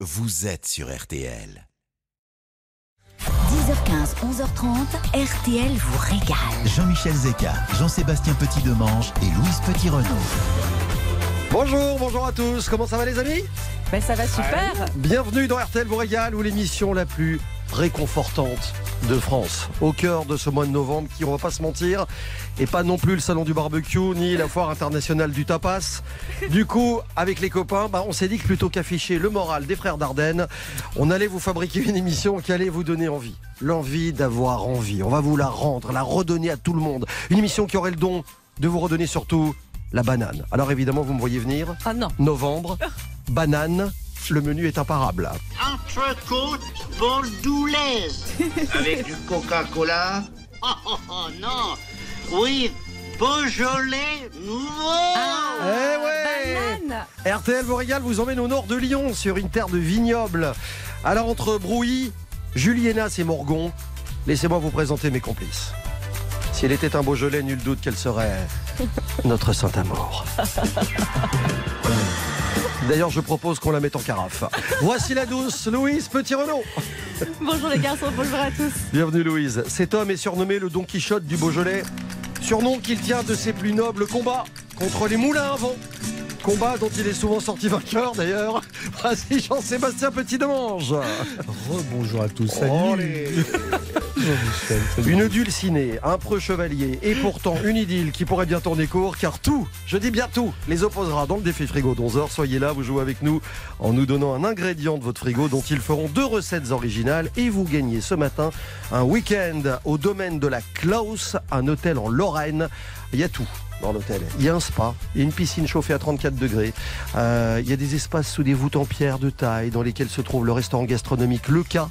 vous êtes sur RTL. 10h15, 11h30, RTL vous régale. Jean-Michel Zeka, Jean-Sébastien Petit-Demange et Louise Petit-Renaud. Bonjour, bonjour à tous. Comment ça va les amis? Ben ça va super. Bienvenue dans RTL vous régale où l'émission la plus réconfortante de France. Au cœur de ce mois de novembre qui, on va pas se mentir, et pas non plus le salon du barbecue ni la foire internationale du tapas. Du coup, avec les copains, bah, on s'est dit que plutôt qu'afficher le moral des frères Dardenne, on allait vous fabriquer une émission qui allait vous donner envie. L'envie d'avoir envie. On va vous la rendre, la redonner à tout le monde. Une émission qui aurait le don de vous redonner surtout la banane. Alors évidemment, vous me voyez venir. Ah non. Novembre, banane. Le menu est imparable. Entrecôte bordelaise avec du Coca-Cola. Oh, oh, oh, non Oui, Beaujolais nouveau Eh ouais Banane. RTL vous régale, vous emmène au nord de Lyon, sur une terre de vignobles. Alors entre Brouilly, Julienas et Morgon, laissez-moi vous présenter mes complices. S'il était un Beaujolais, nul doute qu'elle serait notre Saint-Amour. D'ailleurs, je propose qu'on la mette en carafe. Voici la douce Louise Petit-Renaud. Bonjour les garçons, bonjour à tous. Bienvenue Louise. Cet homme est surnommé le Don Quichotte du Beaujolais, surnom qu'il tient de ses plus nobles combats contre les moulins à vent. Combat dont il est souvent sorti vainqueur d'ailleurs. Voici Jean-Sébastien Petit-Demange. Bonjour à tous, salut. Une dulcinée, un preux chevalier et pourtant une idylle qui pourrait bien tourner court car tout, je dis bien tout, les opposera dans le défi frigo d'11h. Soyez là, vous jouez avec nous en nous donnant un ingrédient de votre frigo dont ils feront deux recettes originales et vous gagnez ce matin un week-end au domaine de la Klaus, un hôtel en Lorraine. Il y a tout. Dans l'hôtel. Il y a un spa, il y a une piscine chauffée à 34 degrés, Euh, il y a des espaces sous des voûtes en pierre de taille dans lesquels se trouve le restaurant gastronomique Le Cas,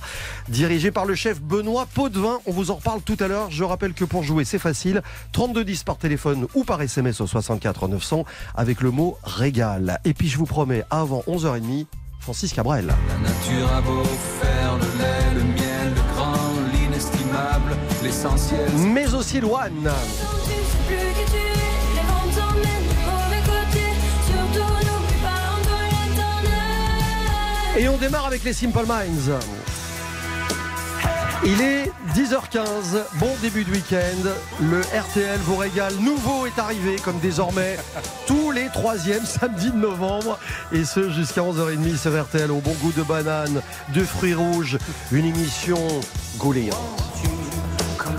dirigé par le chef Benoît Potvin. On vous en reparle tout à l'heure. Je rappelle que pour jouer, c'est facile. 3210 par téléphone ou par SMS au 64 900 avec le mot régal. Et puis je vous promets, avant 11h30, Francis Cabrel. La nature a beau faire le lait, le miel, le grand, l'inestimable, l'essentiel. Mais aussi Loane. Et on démarre avec les Simple Minds. Il est 10h15, bon début de week-end. Le RTL vous régale nouveau est arrivé, comme désormais tous les troisièmes samedis de novembre. Et ce jusqu'à 11h30 sur RTL au bon goût de banane, de fruits rouges. Une émission gauléante. Come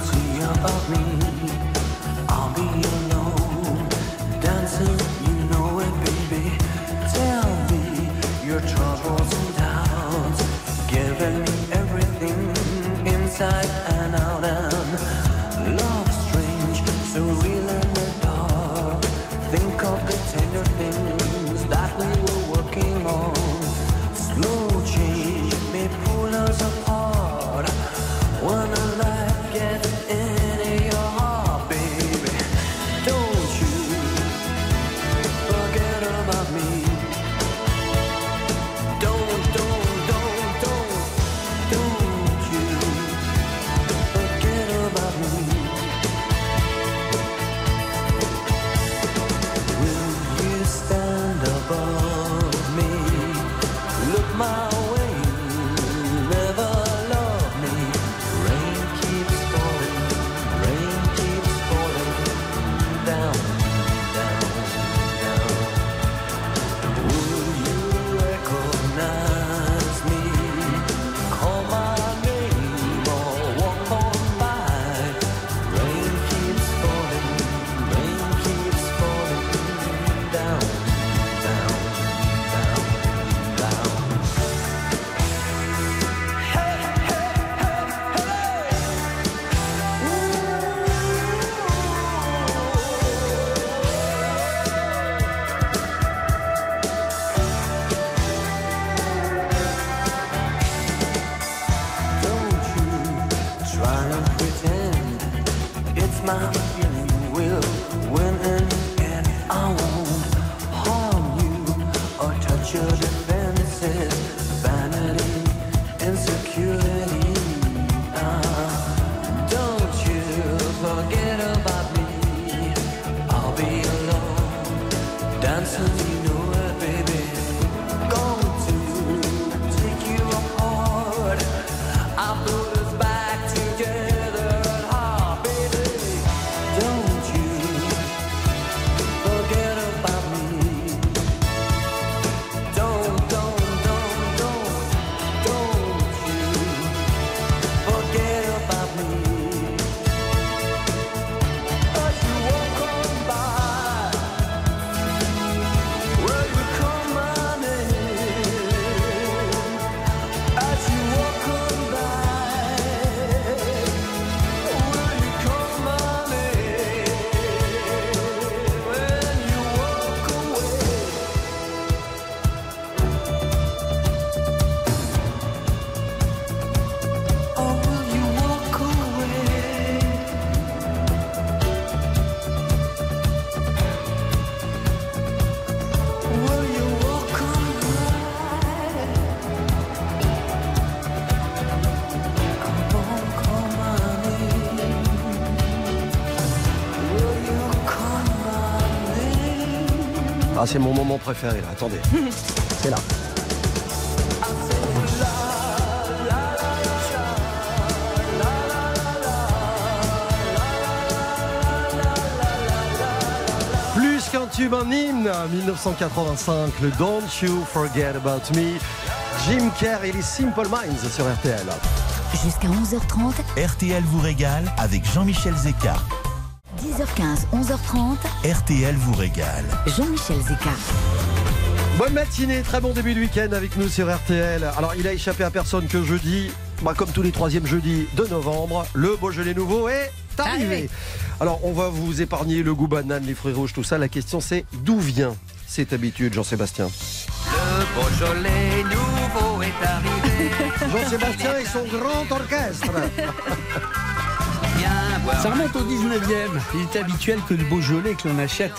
inside c'est mon moment préféré là. Attendez. C'est là. Plus qu'un tube, un hymne, 1985, le Don't You Forget About Me. Jim Carrey et les Simple Minds sur RTL. Jusqu'à 11h30, RTL vous régale avec Jean-Michel Zeka. 10h15, 11h30, RTL vous régale. Jean-Michel Zeka. Bonne matinée, très bon début de week-end avec nous sur RTL. Alors, il a échappé à personne que jeudi, bah, comme tous les troisièmes jeudis de novembre, le Beaujolais nouveau est arrivé. Alors, on va vous épargner le goût banane, les fruits rouges, tout ça. La question, c'est d'où vient cette habitude, Jean-Sébastien Le Beaujolais nouveau est arrivé. Jean-Sébastien et son grand orchestre. Ça remonte au 19e. Il était habituel que le Beaujolais, que achète,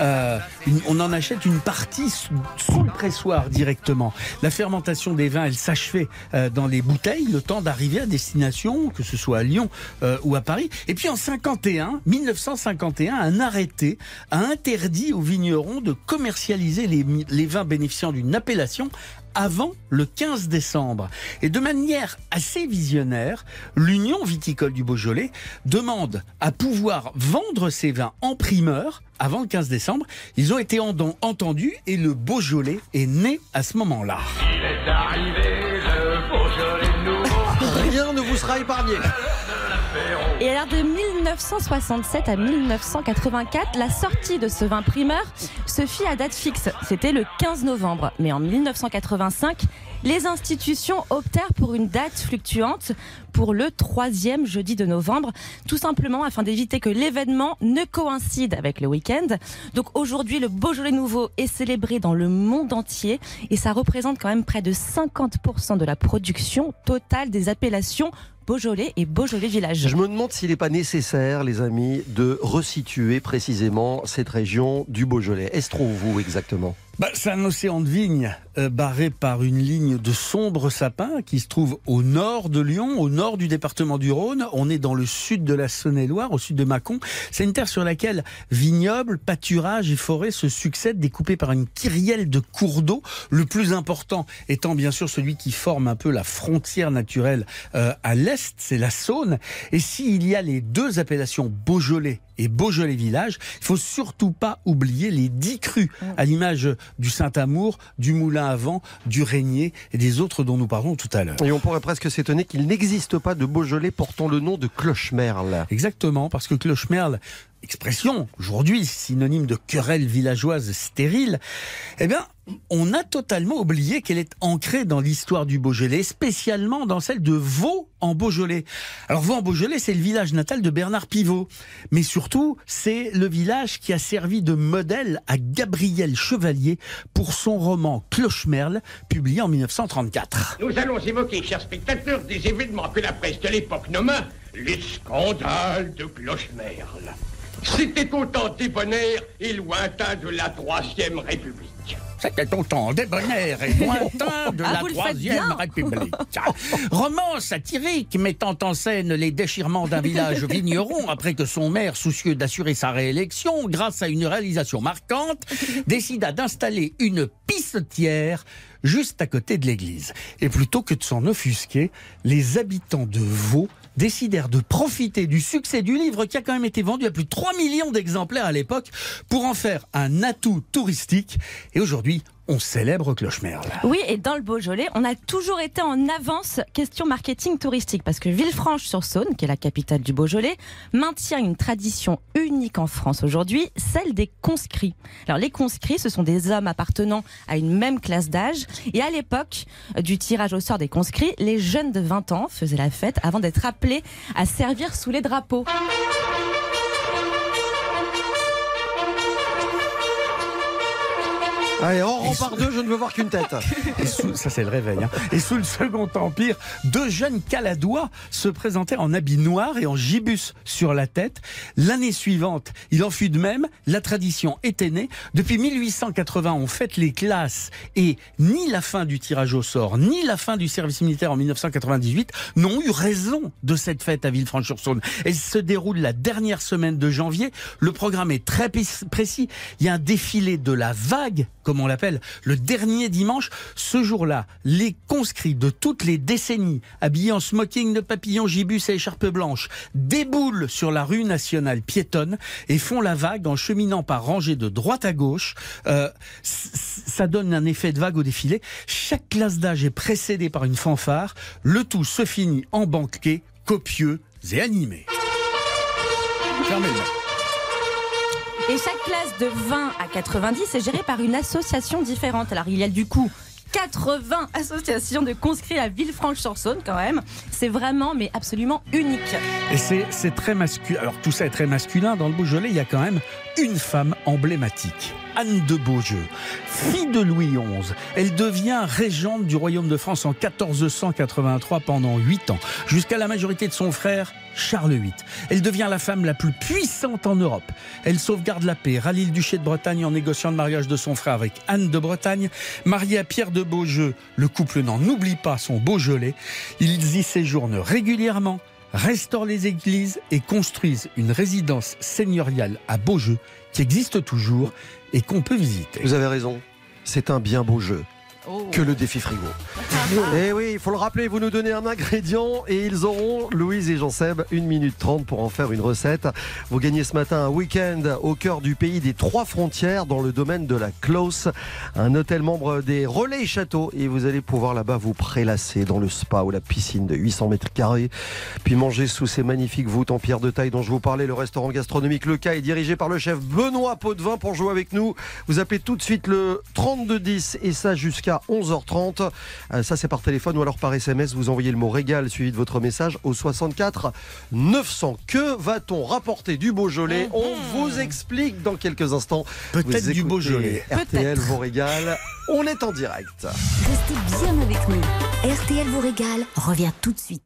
euh, on en achète une partie sous, le pressoir directement. La fermentation des vins, elle s'achevait euh, dans les bouteilles, le temps d'arriver à destination, que ce soit à Lyon euh, ou à Paris. Et puis en 51, 1951, un arrêté a interdit aux vignerons de commercialiser les vins bénéficiant d'une appellation avant le 15 décembre. Et de manière assez visionnaire, l'Union viticole du Beaujolais demande à pouvoir vendre ses vins en primeur avant le 15 décembre. Ils ont été en- entendus et le Beaujolais est né à ce moment-là. Rien ne vous sera épargné. Et alors de 1967 à 1984, la sortie de ce vin primeur se fit à date fixe. C'était le 15 novembre. Mais en 1985, les institutions optèrent pour une date fluctuante pour le troisième jeudi de novembre, tout simplement afin d'éviter que l'événement ne coïncide avec le week-end. Donc aujourd'hui, le Beaujolais nouveau est célébré dans le monde entier et ça représente quand même près de 50% de la production totale des appellations Beaujolais et Beaujolais Village. Je me demande s'il n'est pas nécessaire, les amis, de resituer précisément cette région du Beaujolais. Est-ce trop vous exactement? Bah, c'est un océan de vignes euh, barré par une ligne de sombres sapins qui se trouve au nord de Lyon, au nord du département du Rhône. On est dans le sud de la Saône-et-Loire, au sud de Mâcon. C'est une terre sur laquelle vignobles, pâturages et forêts se succèdent, découpés par une kyrielle de cours d'eau. Le plus important étant bien sûr celui qui forme un peu la frontière naturelle euh, à l'est, c'est la Saône. Et s'il y a les deux appellations Beaujolais et Beaujolais Village, il faut surtout pas oublier les dix crus, à l'image du Saint-Amour, du Moulin à Vent, du Régnier et des autres dont nous parlons tout à l'heure. Et on pourrait presque s'étonner qu'il n'existe pas de Beaujolais portant le nom de Clochemerle. Exactement, parce que Clochemerle, expression aujourd'hui synonyme de querelle villageoise stérile, eh bien, on a totalement oublié qu'elle est ancrée dans l'histoire du Beaujolais, spécialement dans celle de Vaux en Beaujolais. Alors Vaux en Beaujolais, c'est le village natal de Bernard Pivot, mais surtout, c'est le village qui a servi de modèle à Gabriel Chevalier pour son roman Clochemerle, publié en 1934. Nous allons évoquer, chers spectateurs, des événements que la presse de l'époque nomma les scandales de Clochemerle. C'était au temps débonnaire et lointain de la Troisième République. C'était autant débonnaire et lointain de Ah, la Troisième. République. Roman satirique mettant en scène les déchirements d'un village vigneron après que son maire, soucieux d'assurer sa réélection, grâce à une réalisation marquante, décida d'installer une pissotière juste à côté de l'église. Et plutôt que de s'en offusquer, les habitants de Vaux décidèrent de profiter du succès du livre qui a quand même été vendu à plus de 3 millions d'exemplaires à l'époque pour en faire un atout touristique. Et aujourd'hui, on célèbre Clochemerle. Oui, et dans le Beaujolais, on a toujours été en avance question marketing touristique parce que Villefranche-sur-Saône, qui est la capitale du Beaujolais, maintient une tradition unique en France aujourd'hui, celle des conscrits. Alors les conscrits, ce sont des hommes appartenant à une même classe d'âge et à l'époque du tirage au sort des conscrits, les jeunes de 20 ans faisaient la fête avant d'être appelés à servir sous les drapeaux. Allez, on rend par deux, je ne veux voir qu'une tête. Et sous- ça c'est le réveil. hein. Et sous le Second Empire, deux jeunes caladois se présentaient en habit noir et en gibus sur la tête. L'année suivante, il en fut de même. La tradition était née. Depuis 1880, on fête les classes et ni la fin du tirage au sort, ni la fin du service militaire en 1998 n'ont eu raison de cette fête à Villefranche-sur-Saône. Elle se déroule la dernière semaine de janvier. Le programme est très précis. Il y a un défilé de la vague, comme on l'appelle, le dernier dimanche. Ce jour-là, les conscrits de toutes les décennies, habillés en smoking de papillon, gibus et écharpe blanche, déboulent sur la rue nationale piétonne et font la vague en cheminant par rangées de droite à gauche. Euh, ça donne un effet de vague au défilé. Chaque classe d'âge est précédée par une fanfare. Le tout se finit en banquet copieux et animé. Et chaque classe de 20 à 90 est gérée par une association différente. Alors il y a du coup 80 associations de conscrits à Villefranche-sur-Saône quand même. C'est vraiment mais absolument unique. Et c'est très masculin. Alors tout ça est très masculin. Dans le Beaujolais, il y a quand même une femme emblématique. Anne de Beaujeu, fille de Louis XI. Elle devient régente du royaume de France en 1483 pendant 8 ans, jusqu'à la majorité de son frère Charles VIII. Elle devient la femme la plus puissante en Europe. Elle sauvegarde la paix, rallie le duché de Bretagne en négociant le mariage de son frère avec Anne de Bretagne. Mariée à Pierre de Beaujeu, le couple n'en oublie pas son Beaujolais. Ils y séjournent régulièrement restaurent les églises et construisent une résidence seigneuriale à Beaujeu qui existe toujours et qu'on peut visiter. Vous avez raison, c'est un bien beau jeu. Que le défi frigo. Et oui, il faut le rappeler, vous nous donnez un ingrédient et ils auront, Louise et Jean-Seb, 1 minute 30 pour en faire une recette. Vous gagnez ce matin un week-end au cœur du pays des trois frontières dans le domaine de la Close, un hôtel membre des Relais Châteaux et vous allez pouvoir là-bas vous prélasser dans le spa ou la piscine de 800 mètres carrés, puis manger sous ces magnifiques voûtes en pierre de taille dont je vous parlais. Le restaurant gastronomique Le Cas est dirigé par le chef Benoît Potvin pour jouer avec nous. Vous appelez tout de suite le 3210 et ça jusqu'à 11h30. Euh, Ça c'est par téléphone ou alors par SMS. Vous envoyez le mot régal suivi de votre message au 64 900. Que va-t-on rapporter du Beaujolais On vous explique dans quelques instants. Peut-être du Beaujolais. RTL vous régale. On est en direct. Restez bien avec nous. RTL vous régale revient tout de suite.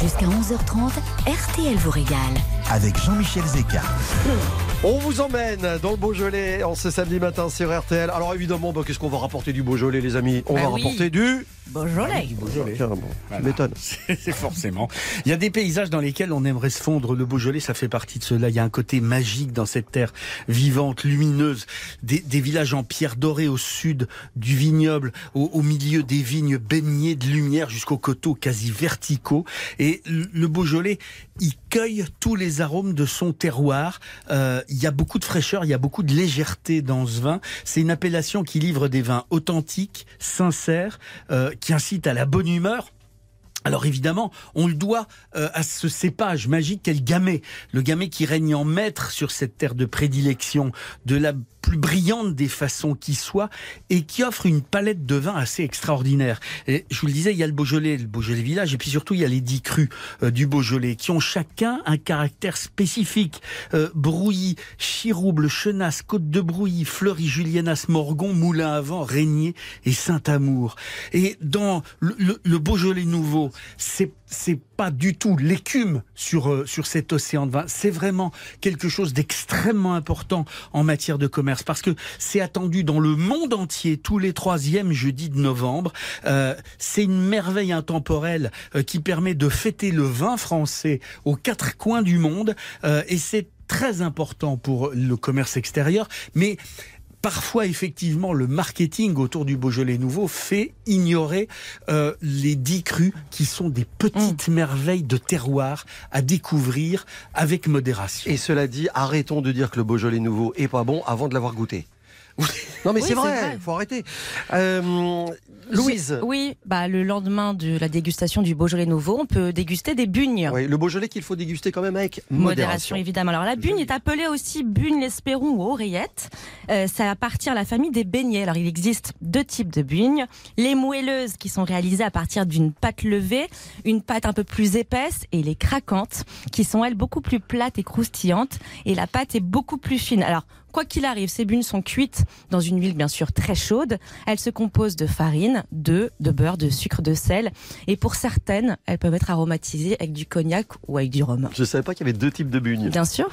Jusqu'à 11h30, RTL vous régale. Avec Jean-Michel Zeka. On vous emmène dans le Beaujolais en ce samedi matin sur RTL. Alors évidemment, bah, qu'est-ce qu'on va rapporter du Beaujolais, les amis? On Bah va oui. rapporter du. Beaujolais. Beaujolais. Carrément, Voilà. tu m'étonnes. C'est forcément. Il y a des paysages dans lesquels on aimerait se fondre. Le Beaujolais, ça fait partie de cela. Il y a un côté magique dans cette terre vivante, lumineuse. Des, des villages en pierre dorée au sud du vignoble, au, au milieu des vignes baignées de lumière jusqu'aux coteaux quasi verticaux. Et le Beaujolais, il cueille tous les arômes de son terroir. Euh, il y a beaucoup de fraîcheur, il y a beaucoup de légèreté dans ce vin. C'est une appellation qui livre des vins authentiques, sincères, euh, qui incitent à la bonne humeur. Alors évidemment, on le doit euh, à ce cépage magique qu'est le gamay. Le gamay qui règne en maître sur cette terre de prédilection, de la plus brillante des façons qui soit, et qui offre une palette de vins assez extraordinaire. Je vous le disais, il y a le Beaujolais, le Beaujolais village, et puis surtout il y a les dix crus euh, du Beaujolais, qui ont chacun un caractère spécifique. Euh, Brouilly, Chirouble, Chenasse, Côte de Brouilly, Fleury, Julienas, Morgon, Moulin à Vent, Régnier et Saint-Amour. Et dans le, le- le Beaujolais nouveau, c'est c'est pas du tout l'écume sur euh, sur cet océan de vin. C'est vraiment quelque chose d'extrêmement important en matière de commerce parce que c'est attendu dans le monde entier tous les troisièmes jeudis de novembre. Euh, c'est une merveille intemporelle euh, qui permet de fêter le vin français aux quatre coins du monde euh, et c'est très important pour le commerce extérieur, mais Parfois, effectivement, le marketing autour du Beaujolais nouveau fait ignorer euh, les dix crus qui sont des petites merveilles de terroir à découvrir avec modération. Et cela dit, arrêtons de dire que le Beaujolais nouveau est pas bon avant de l'avoir goûté. Non mais Oui, c'est vrai, vrai. faut arrêter. Euh, Louise. Oui, bah, le lendemain de la dégustation du Beaujolais nouveau, on peut déguster des bugnes. Oui, le Beaujolais qu'il faut déguster quand même avec Modération, modération. évidemment. Alors la bugne est appelée aussi bugne l'espéron ou oreillette. Euh, ça appartient à la famille des beignets. Alors il existe deux types de bugnes. Les moelleuses qui sont réalisées à partir d'une pâte levée, une pâte un peu plus épaisse, et les craquantes qui sont elles beaucoup plus plates et croustillantes. Et la pâte est beaucoup plus fine. Alors quoi qu'il arrive, ces bunes sont cuites dans une huile bien sûr très chaude. Elles se composent de farine, d'œufs, de beurre, de sucre, de sel. Et pour certaines, elles peuvent être aromatisées avec du cognac ou avec du rhum. Je savais pas qu'il y avait deux types de bugnes. Bien sûr.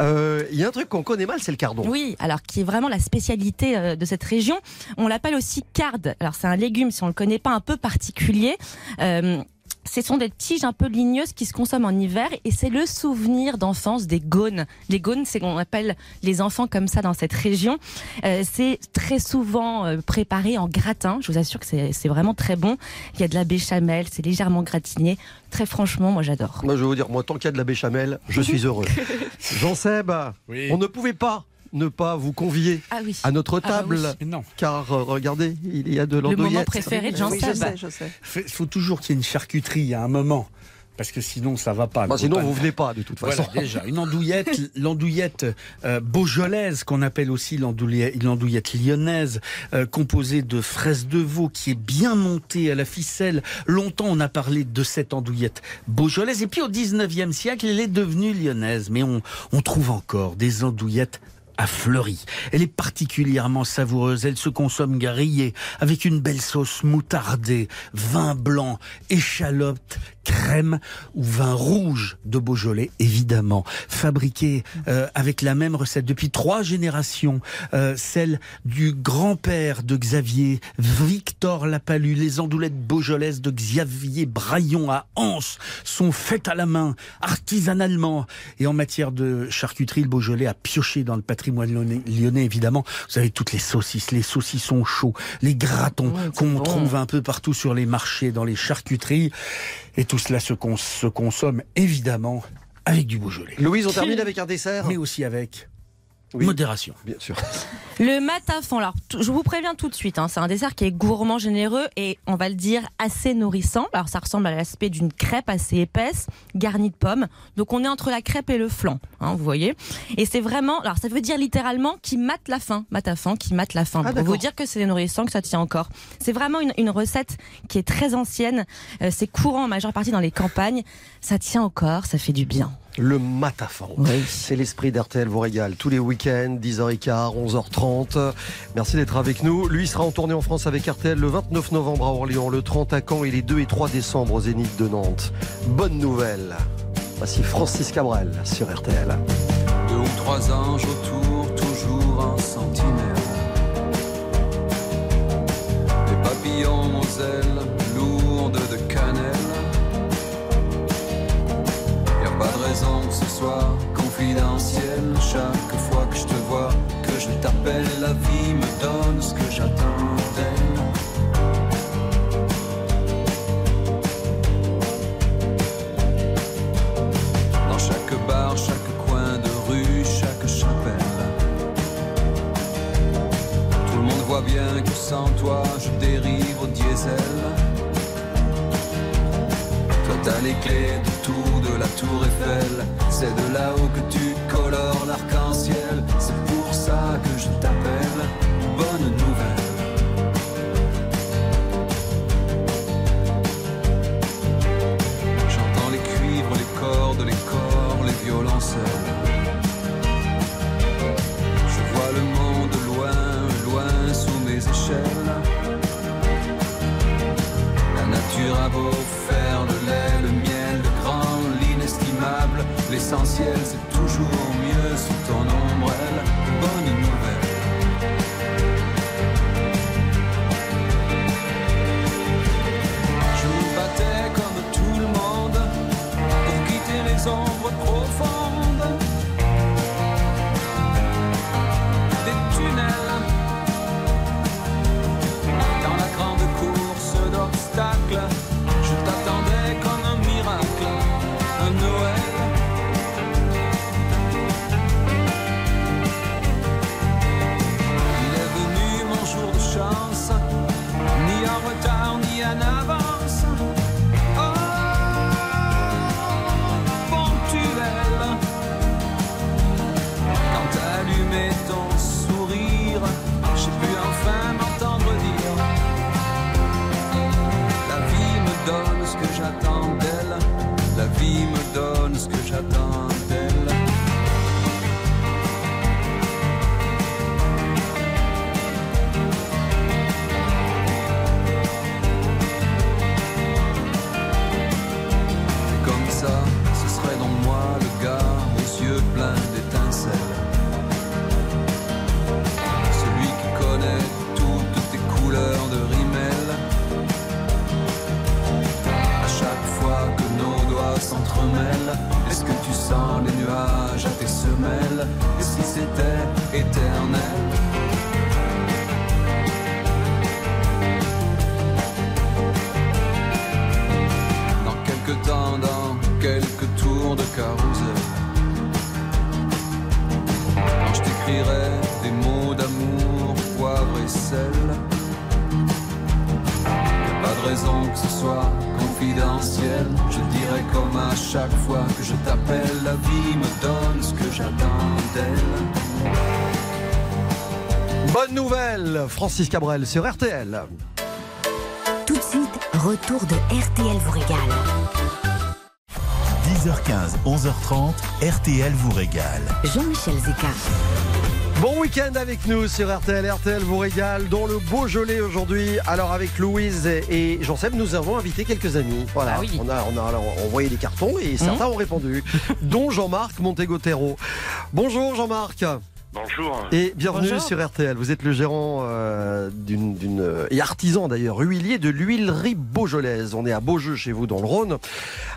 Euh, Il y a un truc qu'on connaît mal, c'est le cardon. Oui, alors qui est vraiment la spécialité euh, de cette région. On l'appelle aussi carde. Alors c'est un légume, si on le connaît pas, un peu particulier. Euh, ce sont des tiges un peu ligneuses qui se consomment en hiver et c'est le souvenir d'enfance des gaunes. Les gaunes, c'est qu'on appelle les enfants comme ça dans cette région. Euh, c'est très souvent euh, préparé en gratin. Je vous assure que c'est vraiment très bon. Il y a de la béchamel, c'est légèrement gratiné. Très franchement, moi j'adore. Moi, je vais vous dire, moi, tant qu'il y a de la béchamel, je suis heureux. Jean-Seb, on ne pouvait pas ne pas vous convier Ah oui. à notre Ah bah table, oui. Mais non. car euh, regardez, il y a de Le moment l'andouillette. préféré de Jean-Seb. Il faut toujours qu'il y ait une charcuterie à un moment. Parce que sinon, ça va pas. Bah, sinon, vous venez pas, de toute Voilà, façon. déjà, une andouillette, l'andouillette euh, beaujolaise, qu'on appelle aussi l'andouillette, l'andouillette lyonnaise, euh, composée de fraises de veau, qui est bien montée à la ficelle. Longtemps, on a parlé de cette andouillette beaujolaise. Et puis, au 19e siècle, elle est devenue lyonnaise. Mais on, on trouve encore des andouillettes à Fleury. Elle est particulièrement savoureuse. Elle se consomme grillée avec une belle sauce moutardée, vin blanc, échalote, crème ou vin rouge de Beaujolais, évidemment. Fabriquée euh, avec la même recette depuis trois générations, euh, celle du grand-père de Xavier, Victor Lapalu. Les andoulettes beaujolaises de Xavier Braillon à Anse sont faites à la main, artisanalement. Et en matière de charcuterie, le Beaujolais a pioché dans le patrimoine lyonnais, lyonnais, évidemment. Vous avez toutes les saucisses, les saucissons chauds, les gratons qu'on trouve un peu partout sur les marchés, dans les charcuteries. Et tout cela se, cons- se consomme évidemment avec du Beaujolais. Louise, on termine avec un dessert Mais aussi avec Oui. modération. Bien sûr. Le matafon, alors je vous préviens tout de suite, hein, c'est un dessert qui est gourmand, généreux et on va le dire assez nourrissant. Alors ça ressemble à l'aspect d'une crêpe assez épaisse, garnie de pommes. Donc on est entre la crêpe et le flan, hein, vous voyez. Et c'est vraiment, alors ça veut dire littéralement qui mate la faim, matafan, qui mate la faim. Ah, Pour vous dire que c'est nourrissant, que ça tient encore. C'est vraiment une, une recette qui est très ancienne. Euh, c'est courant en majeure partie dans les campagnes. Ça tient encore, ça fait du bien. Le matafan. C'est l'esprit d'RTL vous régale. Tous les week-ends, 10h15, 11h30. Merci d'être avec nous. Lui sera en tournée en France avec RTL le 29 novembre à Orléans, le 30 à Caen et les 2 et 3 décembre au Zénith de Nantes. Bonne nouvelle. Voici Francis Cabrel sur RTL. Deux ou trois anges autour, toujours en sentinelle. Des papillons aux ailes raison que ce soit confidentiel. Chaque fois que je te vois, que je t'appelle, la vie me donne ce que j'attends d'elle. Dans chaque bar, chaque coin de rue, chaque chapelle. Tout le monde voit bien que sans toi, je dérive au diesel. Toi, t'as les clés de tout, de la tour Eiffel. C'est de là-haut que tu colores l'arc-en-ciel. C'est pour ça que je t'appelle. Bonne nouvelle. J'entends les cuivres, les cordes, les corps, les violoncelles. Je vois le monde loin, loin sous mes échelles. La nature a beau L'essentiel, c'est toujours mieux sous ton ombrelle. Francis Cabrel sur RTL. Tout de suite, retour de RTL vous régale. 10h15, 11h30, RTL vous régale. Jean-Michel Zeka. Bon week-end avec nous sur RTL. RTL vous régale, dont le Beaujolais aujourd'hui. Alors avec Louise et Jean-Seb, nous avons invité quelques amis. Voilà, Ah oui. on, a, on a envoyé des cartons et certains ont répondu, dont Jean-Marc Montegotero. Bonjour Jean-Marc. Bonjour. Et bienvenue Bonjour. sur RTL. Vous êtes le gérant euh, d'une, et artisan d'ailleurs, huilier de l'huilerie beaujolaise. On est à Beaujeu chez vous dans le Rhône.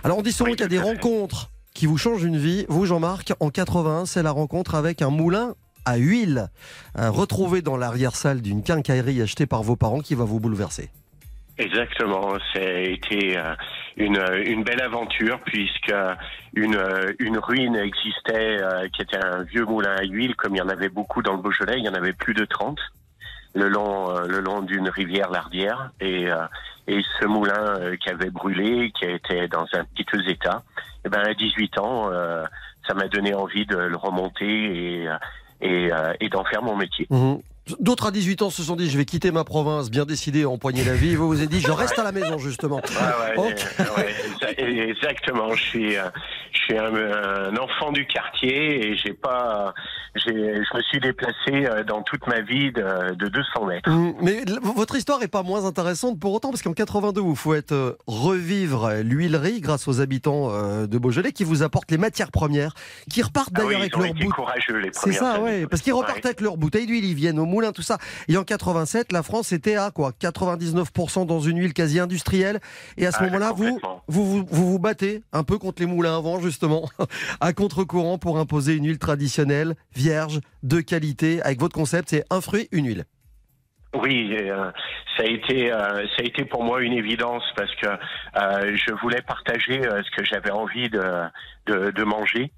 Alors on dit souvent Oui, qu'il y a des rencontres qui vous changent une vie. Vous Jean-Marc, en 81, c'est la rencontre avec un moulin à huile, euh, retrouvé dans l'arrière-salle d'une quincaillerie achetée par vos parents qui va vous bouleverser. Exactement, été euh, une, une belle aventure puisque une, euh, une ruine existait euh, qui était un vieux moulin à huile comme il y en avait beaucoup dans le Beaujolais, il y en avait plus de 30 le long, le long d'une rivière lardière et, et ce moulin qui avait brûlé, qui était dans un piteux état, et ben à 18 ans, ça m'a donné envie de le remonter et, et, et d'en faire mon métier. Mhm. D'autres à 18 ans se sont dit je vais quitter ma province, bien décidé à empoigner la vie. Vous vous êtes dit je reste à la maison justement. Ouais, ouais, exactement. Je suis, euh, je suis un, un enfant du quartier et j'ai pas, j'ai, je me suis déplacé euh, dans toute ma vie de, de 200 mètres. Mm, Mais votre histoire est pas moins intéressante pour autant parce qu'en 82 vous faites euh, revivre l'huilerie grâce aux habitants de Beaujolais qui vous apportent les matières premières qui repartent Ah oui, d'ailleurs avec été bouteilles. C'est ça, ouais, parce qu'ils repartent Ouais. avec leurs bouteilles d'huile, ils viennent au tout ça. Et en 87, la France était à quoi? 99% dans une huile quasi industrielle. Et à ce Ah, moment-là, vous, vous, vous, vous vous battez un peu contre les moulins à vent, justement, à contre-courant pour imposer une huile traditionnelle, vierge, de qualité, avec votre concept, c'est un fruit, une huile. Oui, euh, ça a été euh, ça a été pour moi une évidence parce que euh, je voulais partager ce que j'avais envie de, de de manger.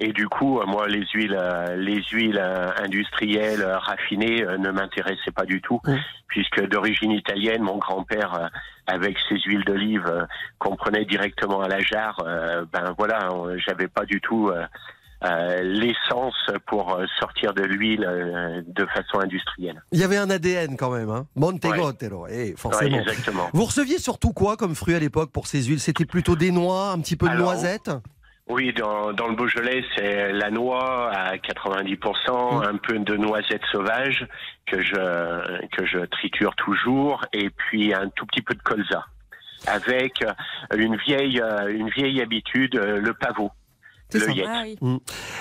Et du coup, euh, moi, les huiles, euh, les huiles euh, industrielles raffinées ne m'intéressaient pas du tout, puisque d'origine italienne, mon grand-père, avec ses huiles d'olive qu'on prenait directement à la jarre, ben voilà, j'avais pas du tout euh, l'essence pour sortir de l'huile euh, de façon industrielle. Il y avait un ADN quand même, hein Montegotero, et forcément. Ouais, exactement. vous receviez surtout quoi comme fruit à l'époque pour ces huiles? C'était plutôt des noix, un petit peu de Alors, noisettes Oui, dans, dans le Beaujolais, c'est la noix à 90%, un peu de noisettes sauvages que je que je triture toujours, et puis un tout petit peu de colza, avec une vieille une vieille habitude, euh, le pavot, le ça. yet. Ah oui. Mm.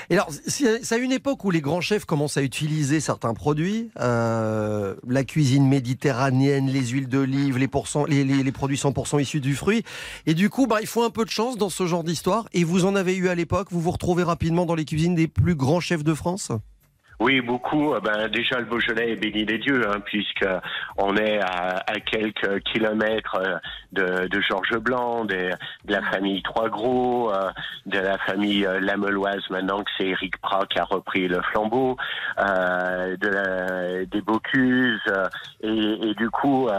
Et alors, c'est c'est à une époque où les grands chefs commencent à utiliser certains produits, euh, la cuisine méditerranéenne, les huiles d'olive, les, pourcents- les, les- les produits 100% issus du fruit. Et du coup, bah, il faut un peu de chance dans ce genre d'histoire. Et vous en avez eu à l'époque. Vous vous retrouvez rapidement dans les cuisines des plus grands chefs de France? Oui, beaucoup. Euh, Ben, déjà, le Beaujolais est béni des dieux, hein, puisque on est à, à quelques kilomètres euh, de, de Georges Blanc, des- de la famille Trois Gros, euh, de la famille euh, Lameloise, maintenant que c'est Éric Prat qui a repris le flambeau, euh, de la- des Bocuse. et, et du coup,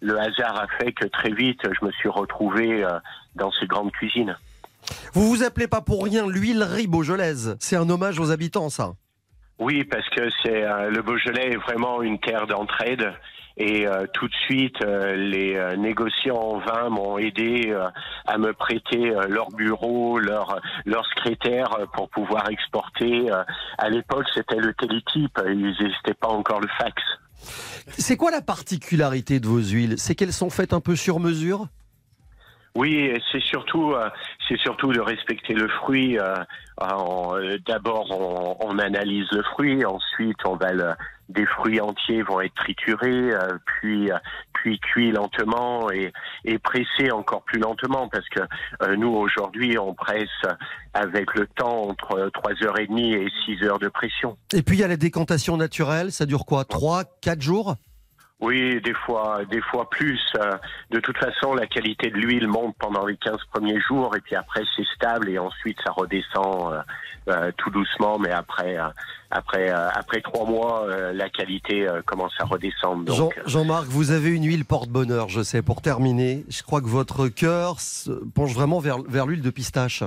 le hasard a fait que très vite, je me suis retrouvé dans ces grandes cuisines. Vous vous appelez pas pour rien l'huilerie beaujolaise. C'est un hommage aux habitants, ça. Oui, parce que c'est euh, le Beaujolais est vraiment une terre d'entraide. Et euh, tout de suite, euh, les euh, négociants en vin m'ont aidé euh, à me prêter euh, leur bureau, leur leur secrétaire pour pouvoir exporter. À l'époque, c'était le télétype, ils n'existaient pas encore le fax. C'est quoi la particularité de vos huiles? C'est qu'elles sont faites un peu sur mesure? Oui, c'est surtout, euh, c'est surtout de respecter le fruit. euh, euh, D'abord, on, analyse le fruit, ensuite, on va le- des fruits entiers vont être triturés, puis puis cuits lentement et, et pressés encore plus lentement, parce que nous aujourd'hui, on presse avec le temps entre trois heures et demie et six heures de pression. Et puis il y a la décantation naturelle, ça dure quoi? 3, 4 jours? Oui, des fois, des fois plus. Euh, De toute façon, la qualité de l'huile monte pendant les 15 premiers jours et puis après c'est stable et ensuite ça redescend euh, euh, tout doucement. Mais après, euh, après, euh, après trois mois, euh, la qualité euh, commence à redescendre. Jean- Jean-Marc, vous avez une huile porte-bonheur, je sais. Pour terminer, je crois que votre cœur se penche vraiment vers, vers l'huile de pistache.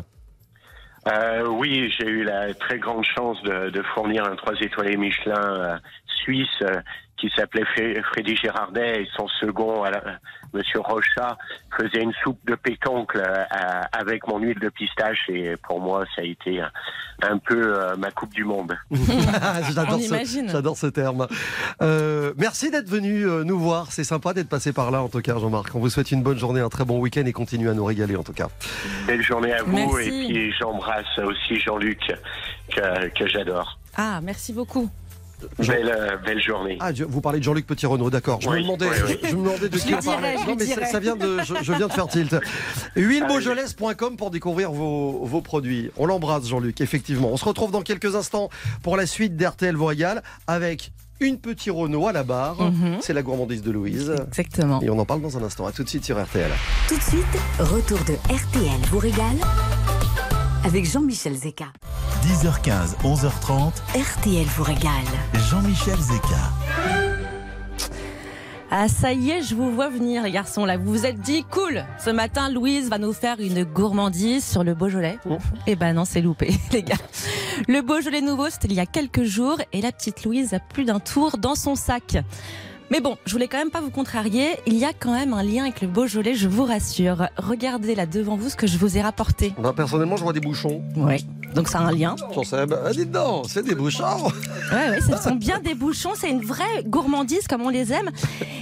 Euh, oui, j'ai eu la très grande chance de, de fournir un trois étoilés Michelin euh, suisse euh, qui s'appelait Freddy Gérardet et son second, euh, Monsieur Rocha, faisait une soupe de pétoncle euh, avec mon huile de pistache et pour moi ça a été un, un peu euh, ma coupe du monde. J'adore ce, j'adore ce terme. Euh, merci d'être venu nous voir. C'est sympa d'être passé par là, en tout cas, Jean-Marc. On vous souhaite une bonne journée, un très bon week-end et continuez à nous régaler, en tout cas. Belle journée à vous Merci. et puis j'embrasse aussi Jean-Luc que, que j'adore. Ah, merci beaucoup. Belle, euh, belle journée. Ah, vous parlez de Jean-Luc Petit-Renaud, d'accord. Je, me Oui, demandais, oui, oui. je, je me demandais de qui on parlait. Non, mais ça, vient de, je, je viens de faire tilt. Huilebeaujolaise.com pour découvrir vos, vos produits. On l'embrasse, Jean-Luc, effectivement. On se retrouve dans quelques instants pour la suite d'RTL régale avec une petite Renault à la barre. Mhm. C'est la gourmandise de Louise. Exactement. Et on en parle dans un instant. À tout de suite sur RTL. Tout de suite, retour de RTL vous régale avec Jean-Michel Zeka. 10h15, 11h30, RTL vous régale. Jean-Michel Zeka. Ah, ça y est, je vous vois venir, les garçons. Là, vous vous êtes dit, cool. Ce matin, Louise va nous faire une gourmandise sur le Beaujolais. Eh ben non, c'est loupé, les gars. Le Beaujolais nouveau, c'était il y a quelques jours, et la petite Louise a plus d'un tour dans son sac. Mais bon, je voulais quand même pas vous contrarier. Il y a quand même un lien avec le Beaujolais, je vous rassure. Regardez là devant vous ce que je vous ai rapporté. Bah, personnellement, je vois des bouchons. Oui. Donc ça a un lien. Sur Seb. Ah, dites donc, c'est des bouchons. Ouais, ouais, ce sont bien des bouchons. C'est une vraie gourmandise comme on les aime.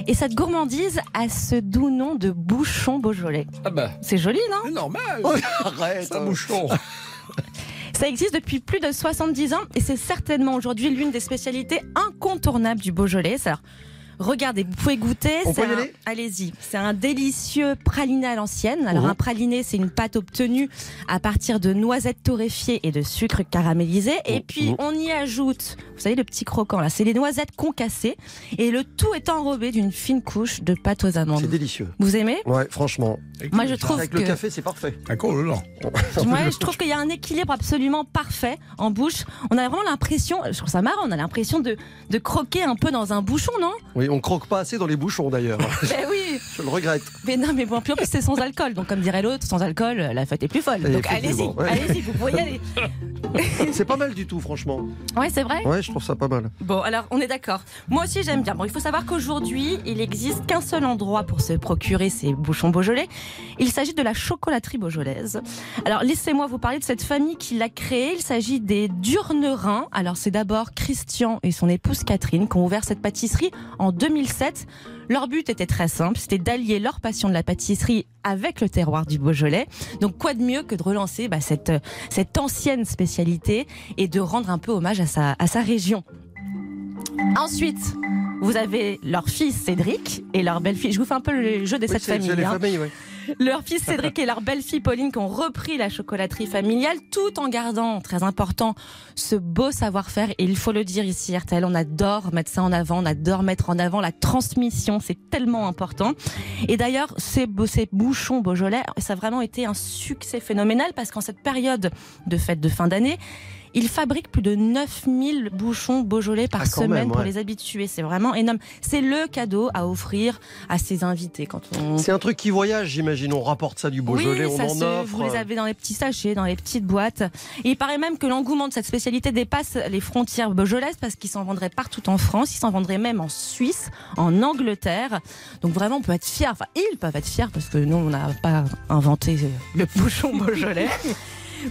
Et cette gourmandise a ce doux nom de bouchon Beaujolais. Ah bah, C'est joli, non c'est normal. Arrête. C'est un bouchon. Ça existe depuis plus de 70 ans et c'est certainement aujourd'hui l'une des spécialités incontournables du Beaujolais. Alors, regardez, vous pouvez goûter. On c'est peut y un- aller Allez-y. C'est un délicieux praliné à l'ancienne. Alors, Mhm. un praliné, c'est une pâte obtenue à partir de noisettes torréfiées et de sucre caramélisé. Et puis, Mhm. on y ajoute, vous savez, le petit croquant là, c'est les noisettes concassées. Et le tout est enrobé d'une fine couche de pâte aux C'est amandes. délicieux. Vous aimez? Ouais, franchement. Moi, je trouve Avec que. le café, c'est parfait. D'accord, lent. Ouais, je trouve qu'il y a un équilibre absolument parfait en bouche. On a vraiment l'impression, je trouve ça marrant, on a l'impression de, de croquer un peu dans un bouchon, non? Oui, on croque pas assez dans les bouchons d'ailleurs. Ben Je le regrette. Mais non, mais bon, puis en plus c'est sans alcool, donc comme dirait l'autre, sans alcool, la fête est plus folle. Et Donc allez-y, ouais. allez-y, vous pouvez y aller. C'est pas mal du tout, franchement. Ouais, c'est vrai Ouais, je trouve ça pas mal. Bon, alors on est d'accord. Moi aussi j'aime bien. Bon, il faut savoir qu'aujourd'hui, il existe qu'un seul endroit pour se procurer ces bouchons Beaujolais. Il s'agit de la chocolaterie beaujolaise. Alors laissez-moi vous parler de cette famille qui l'a créée. Il s'agit des Durnerins. Alors c'est d'abord Christian et son épouse Catherine qui ont ouvert cette pâtisserie en 2007. Leur but était très simple, c'était d'allier leur passion de la pâtisserie avec le terroir du Beaujolais. Donc quoi de mieux que de relancer bah, cette, ancienne spécialité et de rendre un peu hommage à sa région. Ensuite, vous avez leur fils Cédric et leur belle-fille. Je vous fais un peu le jeu de Oui, cette famille. les hein. familles. Leur fils Cédric et leur belle-fille Pauline qui ont repris la chocolaterie familiale tout en gardant, très important, ce beau savoir-faire. Et il faut le dire ici, RTL, on adore mettre ça en avant, on adore mettre en avant la transmission, c'est tellement important. Et d'ailleurs, ces bouchons Beaujolais, ça a vraiment été un succès phénoménal parce qu'en cette période de fête de fin d'année, ils fabriquent plus de 9000 bouchons Beaujolais par Ah, semaine même, pour les habitués. C'est vraiment énorme. C'est le cadeau à offrir à ses invités quand on, C'est un truc qui voyage, j'imagine. On rapporte ça du Beaujolais, oui, on ça en se- offre. Vous les avez dans les petits sachets, dans les petites boîtes. Et il paraît même que l'engouement de cette spécialité dépasse les frontières beaujolaises parce qu'ils s'en vendraient partout en France, ils s'en vendraient même en Suisse, en Angleterre. Donc vraiment, on peut être fiers. Enfin, ils peuvent être fiers parce que nous, on n'a pas inventé le bouchon beaujolais.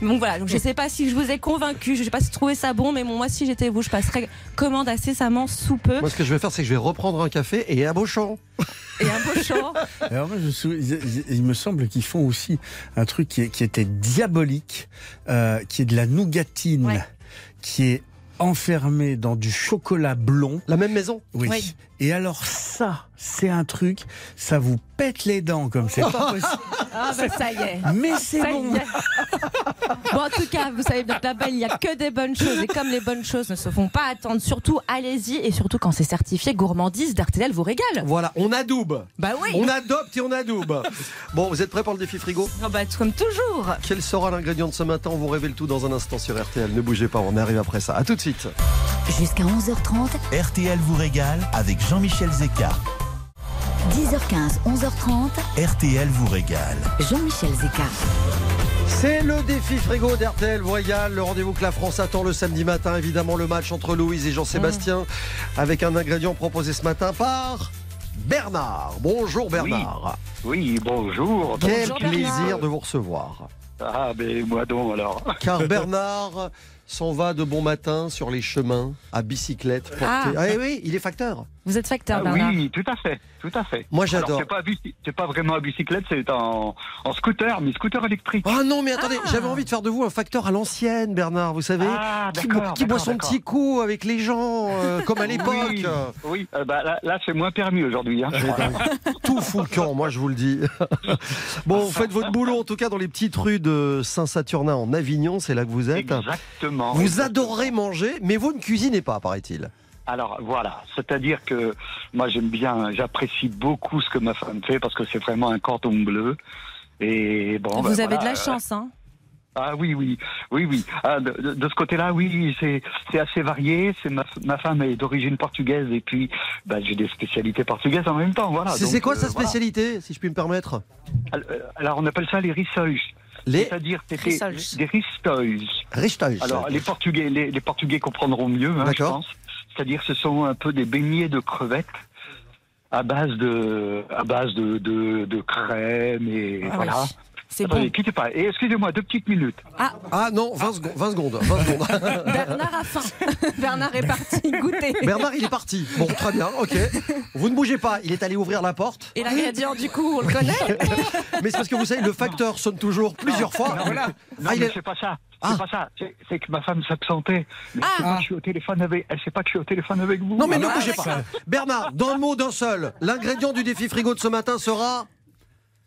Donc voilà, donc je sais pas si je vous ai convaincu, je sais pas si vous trouvez ça bon, mais bon, moi si j'étais vous, je passerais commande incessamment sous peu. Moi, ce que je vais faire, c'est que je vais reprendre un café et un beau chant. Et un beau chant. Alors moi, je sou- il, il me semble qu'ils font aussi un truc qui, est- qui était diabolique, euh, qui est de la nougatine, Ouais. qui est enfermée dans du chocolat blond. La même maison? Oui. Oui. Et alors ça, c'est un truc, ça vous pète les dents comme c'est pas possible. Ah bah ça y est. Mais c'est Ça y bon. est. Bon, en tout cas, vous savez bien que là-bas, il n'y a que des bonnes choses. Et comme les bonnes choses ne se font pas attendre, surtout, allez-y. Et surtout, quand c'est certifié gourmandise, d'RTL vous régale. Voilà, on adoube. Bah oui. On adopte et on adoube. Bon, vous êtes prêts pour le défi frigo? Ah bah, comme toujours. Quel sera l'ingrédient de ce matin? On vous révèle tout dans un instant sur RTL. Ne bougez pas, on arrive après ça. À tout de suite. Jusqu'à 11h30, RTL vous régale avec Jean-Michel Zeka. 10h15, 11h30, RTL vous régale. Jean-Michel Zeka. C'est le défi frigo d'RTL vous régale. Le rendez-vous que la France attend le samedi matin. Évidemment, le match entre Louise et Jean-Sébastien. Avec un ingrédient proposé ce matin par Bernard. Bonjour Bernard. Oui, bonjour. Quel Bonjour, plaisir Bernard. de vous recevoir. Ah, ben moi donc alors. Car Bernard s'en va de bon matin sur les chemins à bicyclette. portée- Ah. Ah oui, oui, il est facteur. Vous êtes facteur, Ah Bernard. oui, tout à fait, tout à fait. Moi, j'adore. C'est pas, à pas vraiment à bicyclette, c'est en, en scooter, mais scooter électrique. Ah non, mais attendez, j'avais envie de faire de vous un facteur à l'ancienne, Bernard, vous savez, Ah, qui, d'accord, qui boit son petit coup avec les gens, euh, comme à l'époque. Oui, oui euh, bah, là, là, c'est moins permis aujourd'hui. Hein. Tout fout le camp, moi je vous le dis. bon, vous faites votre boulot en tout cas dans les petites rues de Saint-Saturnin en Avignon, c'est là que vous êtes. Exactement. Vous adorez manger, mais vous ne cuisinez pas, paraît-il. Alors voilà, c'est-à-dire que moi j'aime bien, j'apprécie beaucoup ce que ma femme fait parce que c'est vraiment un cordon bleu. Et bon, Vous ben, avez de la chance, hein. Ah oui, oui, oui, oui. Ah, de, ce côté-là, oui, c'est c'est assez varié. C'est ma, ma femme est d'origine portugaise et puis bah, j'ai des spécialités portugaises en même temps. Voilà. c'est quoi euh, sa voilà. spécialité, si je puis me permettre? Alors, euh, Alors on appelle ça les rissoles. Les C'est-à-dire c'était Rissoles. des ristoles. Ristoles. Alors les Portugais, les, les Portugais comprendront mieux, hein, je D'accord. pense. C'est-à-dire ce sont un peu des beignets de crevettes à base de à base de, de, de crème et Ah voilà. oui. C'est bon. quittez pas. Et excusez-moi, deux petites minutes. Ah non, 20 secondes. 20 secondes, 20 secondes. Bernard a faim. Bernard est parti goûter. Bernard, il est parti. Bon, très bien, ok. Vous ne bougez pas, il est allé ouvrir la porte. Et l'ingrédient, du coup, on le connaît. Mais c'est parce que vous savez, le facteur sonne toujours plusieurs fois. Voilà. Non, Ah, il mais est- c'est pas ça. C'est Ah. pas ça. C'est- que ma femme s'absentait. Mais Ah. c'est pas que je suis au téléphone avec. Elle sait pas que je suis au téléphone avec vous. Non mais ne Voilà. bougez pas. Bernard, d'un mot, d'un seul, l'ingrédient du défi frigo de ce matin sera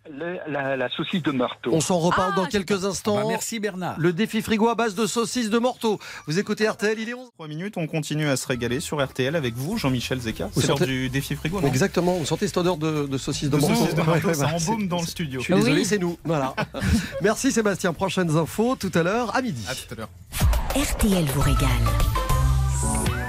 Le- la, la saucisse de Meurthe. On s'en reparle Ah, dans j'ai quelques instants. Bah, merci Bernard. Le défi frigo à base de saucisses de morteau. Vous écoutez RTL, il est 11 3 minutes, on continue à se régaler sur RTL avec vous, Jean-Michel Zeka. Vous C'est l'heure sentez- du défi frigo, non Exactement, vous sentez cette odeur de, de saucisses de, De morteau saucisses de morteau, Ouais, ça ouais, embaume dans le studio. Je suis désolé, Oui. c'est nous. Voilà. Merci Sébastien. Prochaines infos tout à l'heure à midi. À tout à l'heure. RTL vous régale.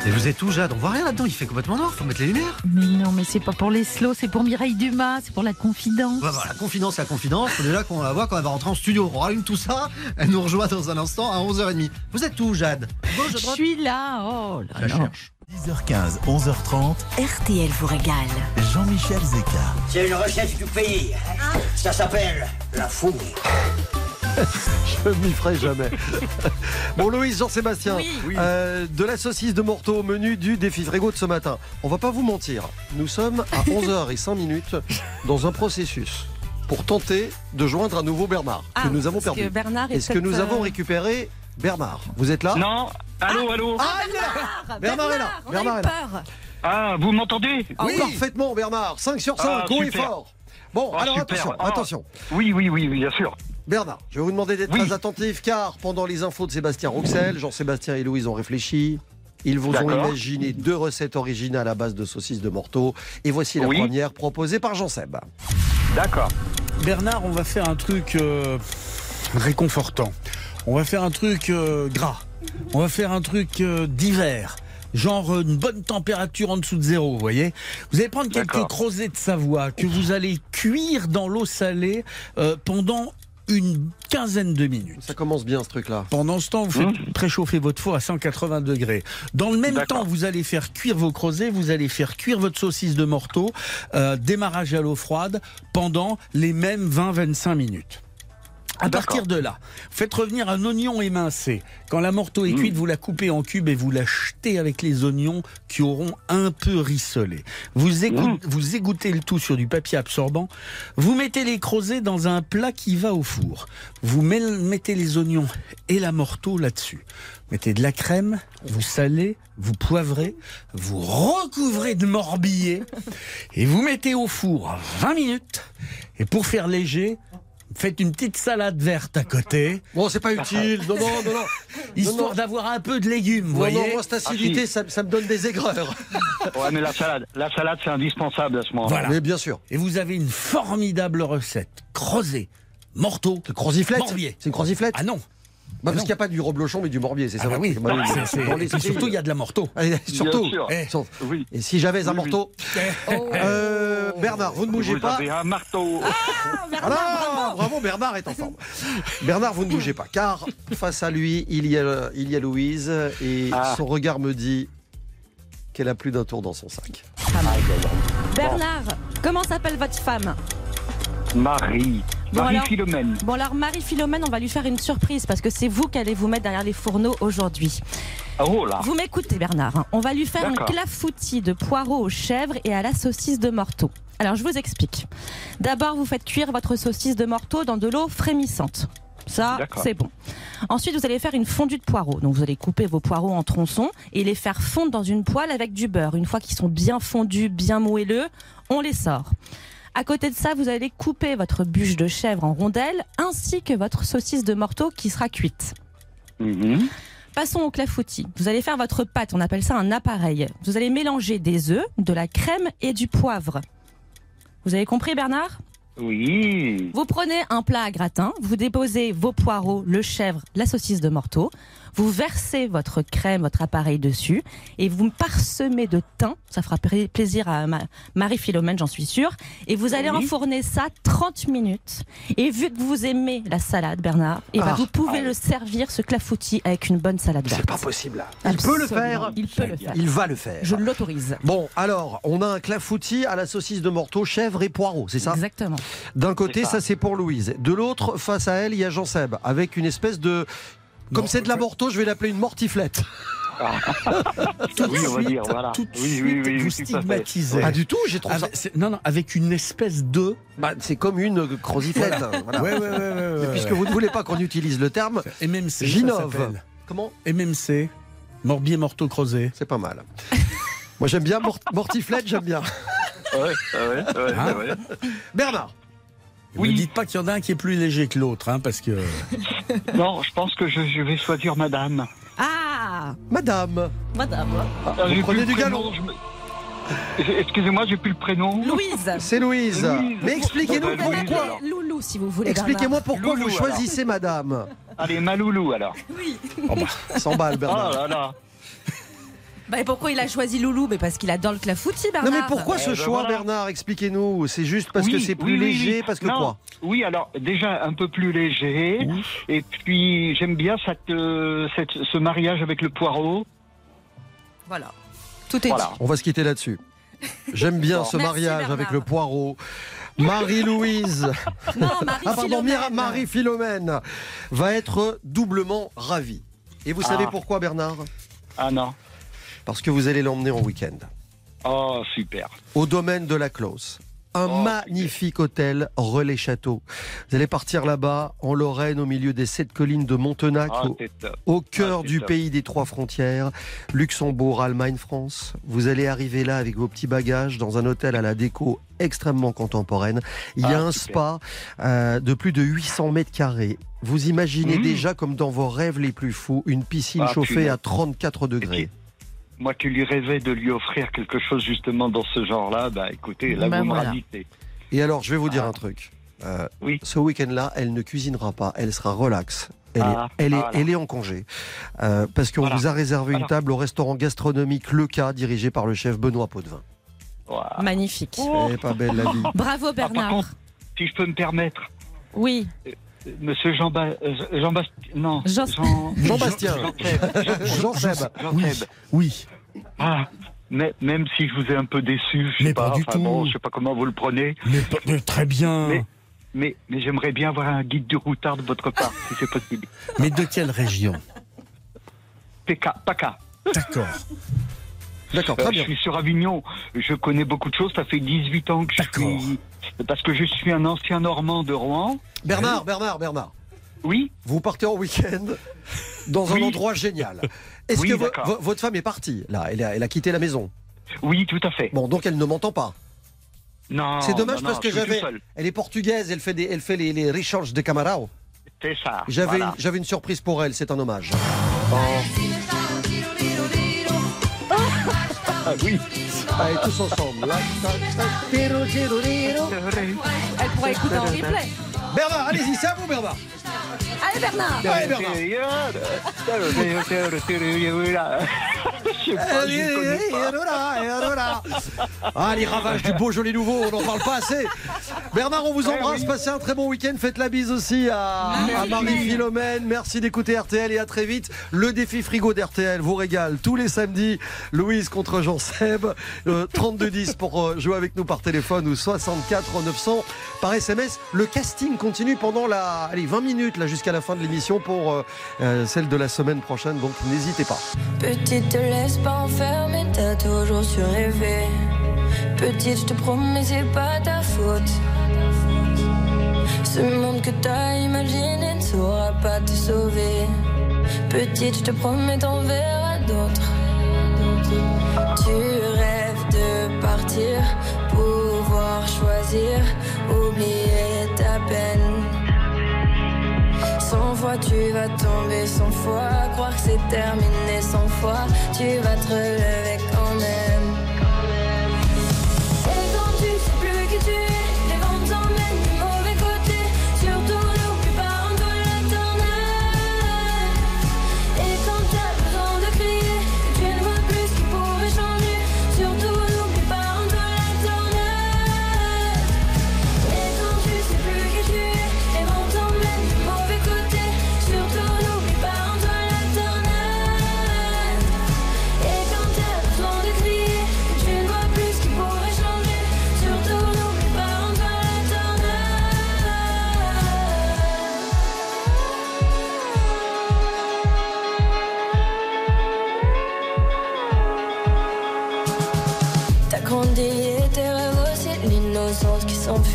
Et vous êtes tout Jade, on voit rien là-dedans, il fait complètement noir, faut mettre les lumières. Mais non, mais c'est pas pour les slows, c'est pour Mireille Dumas, c'est pour la confidence. Bah, voilà, confidence, la confidence, faut déjà qu'on va voir quand elle va rentrer en studio. On rallume tout ça, elle nous rejoint dans un instant à 11h30. Vous êtes où Jade? Gauche, Je suis là, oh là la là. cherche. 10h15, 11h30, RTL vous régale. Jean-Michel Zeka. C'est une recette du pays. Ça s'appelle la fouille. Je m'y ferai jamais. Bon, Louise, Jean-Sébastien, euh, de la saucisse de morteau au menu du défi frigo de ce matin. On va pas vous mentir, nous sommes à 11h05 minutes dans un processus pour tenter de joindre à nouveau Bernard, Ah, que nous avons perdu. que Bernard est Est-ce que nous peut-être, avons euh, récupéré Bernard? Vous êtes là? Non. Allô, allô? Ah, est là Bernard est là on a Bernard eu est là peur. Ah, vous m'entendez? Oui, parfaitement, Bernard. 5 sur 5, Ah, haut et fort. Bon, Ah, alors super. attention, Ah. attention. Oui, oui, oui, oui, bien sûr. Bernard, je vais vous demander d'être Oui. très attentif car pendant les infos de Sébastien Roxel, Jean-Sébastien et Louise ont réfléchi. Ils vous ont imaginé deux recettes originales à base de saucisses de morteau. Et voici la Oui. première proposée par Jean-Seb. D'accord. Bernard, on va faire un truc euh, réconfortant. On va faire un truc euh, gras. On va faire un truc euh, d'hiver. Genre une bonne température en dessous de zéro, vous voyez Vous allez prendre quelques crozets de Savoie que vous allez cuire dans l'eau salée euh, pendant une quinzaine de minutes. Ça commence bien ce truc-là. Pendant ce temps, vous faites préchauffer votre four à 180 degrés. Dans le même temps, vous allez faire cuire vos creusets, vous allez faire cuire votre saucisse de morteau, euh, démarrage à l'eau froide, pendant les mêmes 20-25 minutes. À partir de là, faites revenir un oignon émincé. Quand la morteau est cuite, vous la coupez en cubes et vous la jetez avec les oignons qui auront un peu rissolé. Vous, écou- vous égouttez le tout sur du papier absorbant. Vous mettez les crozets dans un plat qui va au four. Vous mettez les oignons et la morteau là-dessus. Mettez de la crème, vous salez, vous poivrez, vous recouvrez de morbillet et vous mettez au four 20 minutes. Et pour faire léger, faites une petite salade verte à côté. Bon, c'est pas utile. Non, non, non, non. Histoire d'avoir un peu de légumes, vous voyez. non, moi, cette acidité, ça, ça me donne des aigreurs. Ouais, mais la salade, la salade, c'est indispensable à ce moment-là. Voilà. Mais bien sûr. Et vous avez une formidable recette. Crozet, morteau, Le croziflette morbier. C'est une croziflette Ah non. Bah, parce qu'il n'y a pas du reblochon, mais du morbier, c'est Ah ça bah oui, Bah c'est- surtout il y a de la morteau. Surtout. sûr. Eh. Oui. Et si j'avais un Oui, oui. marteau Euh, Bernard, vous ne bougez Vous pas. avez un marteau. Ah non, bravo, Bernard est en forme. Bernard, vous ne bougez pas, car face à lui, il y a, il y a Louise, et Ah. son regard me dit qu'elle a plus d'un tour dans son sac. Bernard, comment s'appelle votre femme? Marie. Bon, Marie alors- Philomène. Bon alors Marie-Philomène, on va lui faire une surprise parce que c'est vous qui allez vous mettre derrière les fourneaux aujourd'hui. Oh là. Vous m'écoutez Bernard, hein. on va lui faire un clafoutis de poireaux aux chèvres et à la saucisse de morteau. Alors je vous explique. D'abord vous faites cuire votre saucisse de morteau dans de l'eau frémissante. Ça, c'est bon. Ensuite, vous allez faire une fondue de poireaux. Donc, vous allez couper vos poireaux en tronçons et les faire fondre dans une poêle avec du beurre. Une fois qu'ils sont bien fondus, bien moelleux, on les sort. À côté de ça, vous allez couper votre bûche de chèvre en rondelles ainsi que votre saucisse de morteau qui sera cuite. Mhm. Passons au clafoutis. Vous allez faire votre pâte, on appelle ça un appareil. Vous allez mélanger des œufs, de la crème et du poivre. Vous avez compris Bernard? Oui. Vous prenez un plat à gratin, vous déposez vos poireaux, le chèvre, la saucisse de morteau, vous versez votre crème, votre appareil dessus et vous me parsemez de thym, ça fera pla- plaisir à ma- Marie-Philomène, j'en suis sûre, et vous allez Oui. enfourner ça 30 minutes. Et vu que vous aimez la salade, Bernard, et Ah. vous pouvez le servir, ce clafoutis, avec une bonne salade verte. C'est pas possible. là. Il peut le faire. Il peut le faire. Il va le faire. Je l'autorise. Bon, alors, on a un clafoutis à la saucisse de morteau, chèvre et poireau, c'est ça? Exactement. D'un côté, ça, ça. c'est pour Louise. De l'autre, face à elle, il y a Jean-Seb, avec une espèce de... Comme c'est de la morteau, je vais l'appeler une mortiflette. Tout de Oui, on va suite, dire, voilà. Tout de Oui, suite, oui, oui, vous stigmatisez. Pas du tout, j'ai trouvé. Avec- c'est- non, non, avec une espèce de. Bah, c'est comme une croziflette. voilà. Ouais, ouais, ouais, ouais, ouais, Et ouais. puisque vous ne voulez pas qu'on utilise le terme, MMC. s'appelle. Comment MMC. Morbier, morteau, crozet. C'est pas mal. Moi, j'aime bien mort- mortiflette, j'aime bien. Ouais, ouais, ouais, Hein ouais. Bernard Ne dites pas qu'il y en a un qui est plus léger que l'autre, hein, parce que. Non, je pense que je, je vais choisir madame. Ah Madame Madame. Ah, Vous prenez du galon. Excusez-moi, j'ai plus le prénom. Louise. C'est Louise. Louise. Mais expliquez-nous bah, pourquoi. Loulou, si vous voulez. Expliquez-moi pourquoi Loulou, vous choisissez madame. Allez, Maloulou alors. Oh bah, 100 balles, Oh Bernard. là là. Bah, et pourquoi il a choisi Loulou Mais parce qu'il adore le clafoutis, Non Bernard. mais pourquoi ce Eh ben choix, voilà. Bernard Expliquez-nous. C'est juste parce que c'est plus oui, léger, oui. parce que Non. quoi? Oui, alors déjà un peu plus léger. Et puis j'aime bien cette, euh, cette- ce mariage avec le poireau. Voilà. Tout est Voilà. On va se quitter là-dessus. J'aime bien ce Merci, mariage Bernard. avec le poireau. Marie-Louise, dit. Non, Marie ah pardon, Marie-Philomène va être doublement ravie. Et vous savez Ah. pourquoi, Bernard? Ah non. Parce que vous allez l'emmener en week-end. Oh super. au domaine de la Close. Un Oh, magnifique hôtel relais château. Vous allez partir là-bas en Lorraine au milieu des sept collines de Montenac Ah, au, cœur Ah, du top. pays des trois frontières, Luxembourg, Allemagne, France. Vous allez arriver là avec vos petits bagages dans un hôtel à la déco extrêmement contemporaine. Il y a Ah, un super. spa euh, de plus de 800 mètres carrés. Vous imaginez Mmh. déjà comme dans vos rêves les plus fous une piscine chauffée à 34 degrés. Moi qui lui rêvais de lui offrir quelque chose justement dans ce genre-là, bah écoutez, là Ben vous voilà. me ravitez. Et alors, je vais vous dire Ah. un truc. Euh, Oui. Ce week-end-là, elle ne cuisinera pas, elle sera relax. Elle, Ah, est, elle, est, voilà. elle est en congé. Euh, parce qu'on Voilà. vous a réservé une table au restaurant gastronomique Le Cas, dirigé par le chef Benoît Potvin. Magnifique. Elle est pas belle la vie. Bravo, Ah, par Bernard. contre, si je peux me permettre, Oui. Monsieur Jean, ba euh, Jean Bastien, non, Jean- Jean, Jean-Bastien. Jean-Seb. Jean Seb. Oui. Ah, mais, même si je vous ai un peu déçu, je sais Mais pas du enfin tout. bon, je sais pas comment vous le prenez. Mais, pas- mais très bien. Mais- mais, mais j'aimerais bien avoir un guide du routard de votre part, si c'est possible. Mais de quelle région? PK, PACA. D'accord. D'accord, Euh, très je bien. suis sur Avignon, je connais beaucoup de choses, ça fait 18 ans que je suis... Parce que je suis un ancien Normand de Rouen. Bernard, Bernard, Bernard. Oui Vous partez en week-end dans un endroit génial. Est-ce Oui, que vo- d'accord. vo- votre femme est partie là? Elle a, elle a quitté la maison Oui, tout à fait. Bon, donc elle ne m'entend pas. Non, C'est dommage non, parce non, que j'avais. Elle est portugaise, elle fait, des, elle fait les, les recharges de Camarao. C'est ça. J'avais voilà. une, j'avais une surprise pour elle, c'est un hommage. Ah oui. Allez, tous ensemble. Là. Elle pourra écouter en replay. Bernard, allez-y, c'est à vous, Bernard. Allez Bernard Allez, Bernard. Ah, les ravages du Beaujolais nouveau, on n'en parle pas assez. Bernard, on vous embrasse, passez un très bon week-end. Faites la bise aussi à, à Marie-Philomène. Merci d'écouter RTL et à très vite. Le défi frigo d'RTL vous régale tous les samedis. Louise contre Jean-Seb. Euh, 3210 pour euh, jouer avec nous par téléphone ou 64 900 par SMS. Le casting continue pendant la, allez, 20 minutes là jusqu'à la fin de l'émission pour euh, euh, celle de la semaine prochaine. Donc n'hésitez pas. Petite, te laisse pas enfermer, t'as toujours su rêver. Petite, je te promets, c'est pas ta faute. Ce monde que t'as imaginé ne saura pas te sauver. Petite, je te promets, t'en verras d'autres. Tu rêves de partir, pouvoir choisir, oublier ta peine. Cent fois tu vas tomber, cent fois croire que c'est terminé, cent fois tu vas te relever quand même.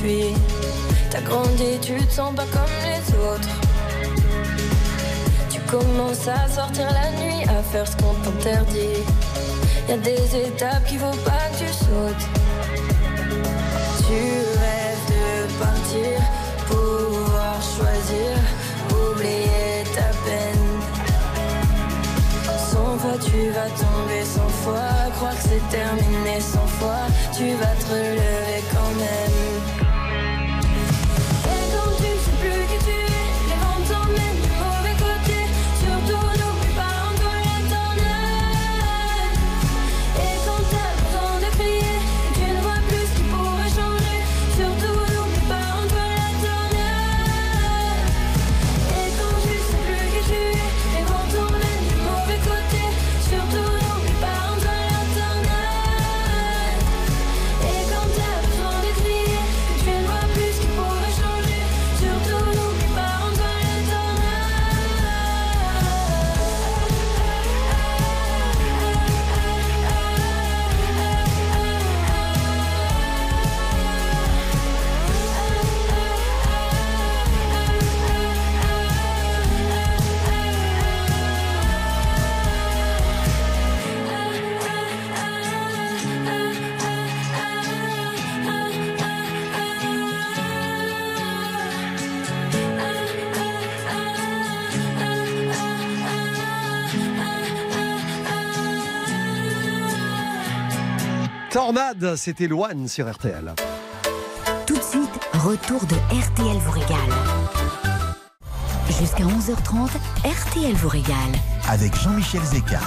Qui. T'as grandi, tu te sens pas comme les autres. Tu commences à sortir la nuit, à faire ce qu'on t'interdit. Y a des étapes qu'il faut pas que tu sautes. Tu rêves de partir, pouvoir choisir, oublier ta peine. Cent fois tu vas tomber, cent fois croire que c'est terminé, cent fois tu vas te relever quand même. Tornade, c'était Loane sur RTL. Tout de suite, retour de RTL vous régale. Jusqu'à 11h30, RTL vous régale. Avec Jean-Michel Zeka.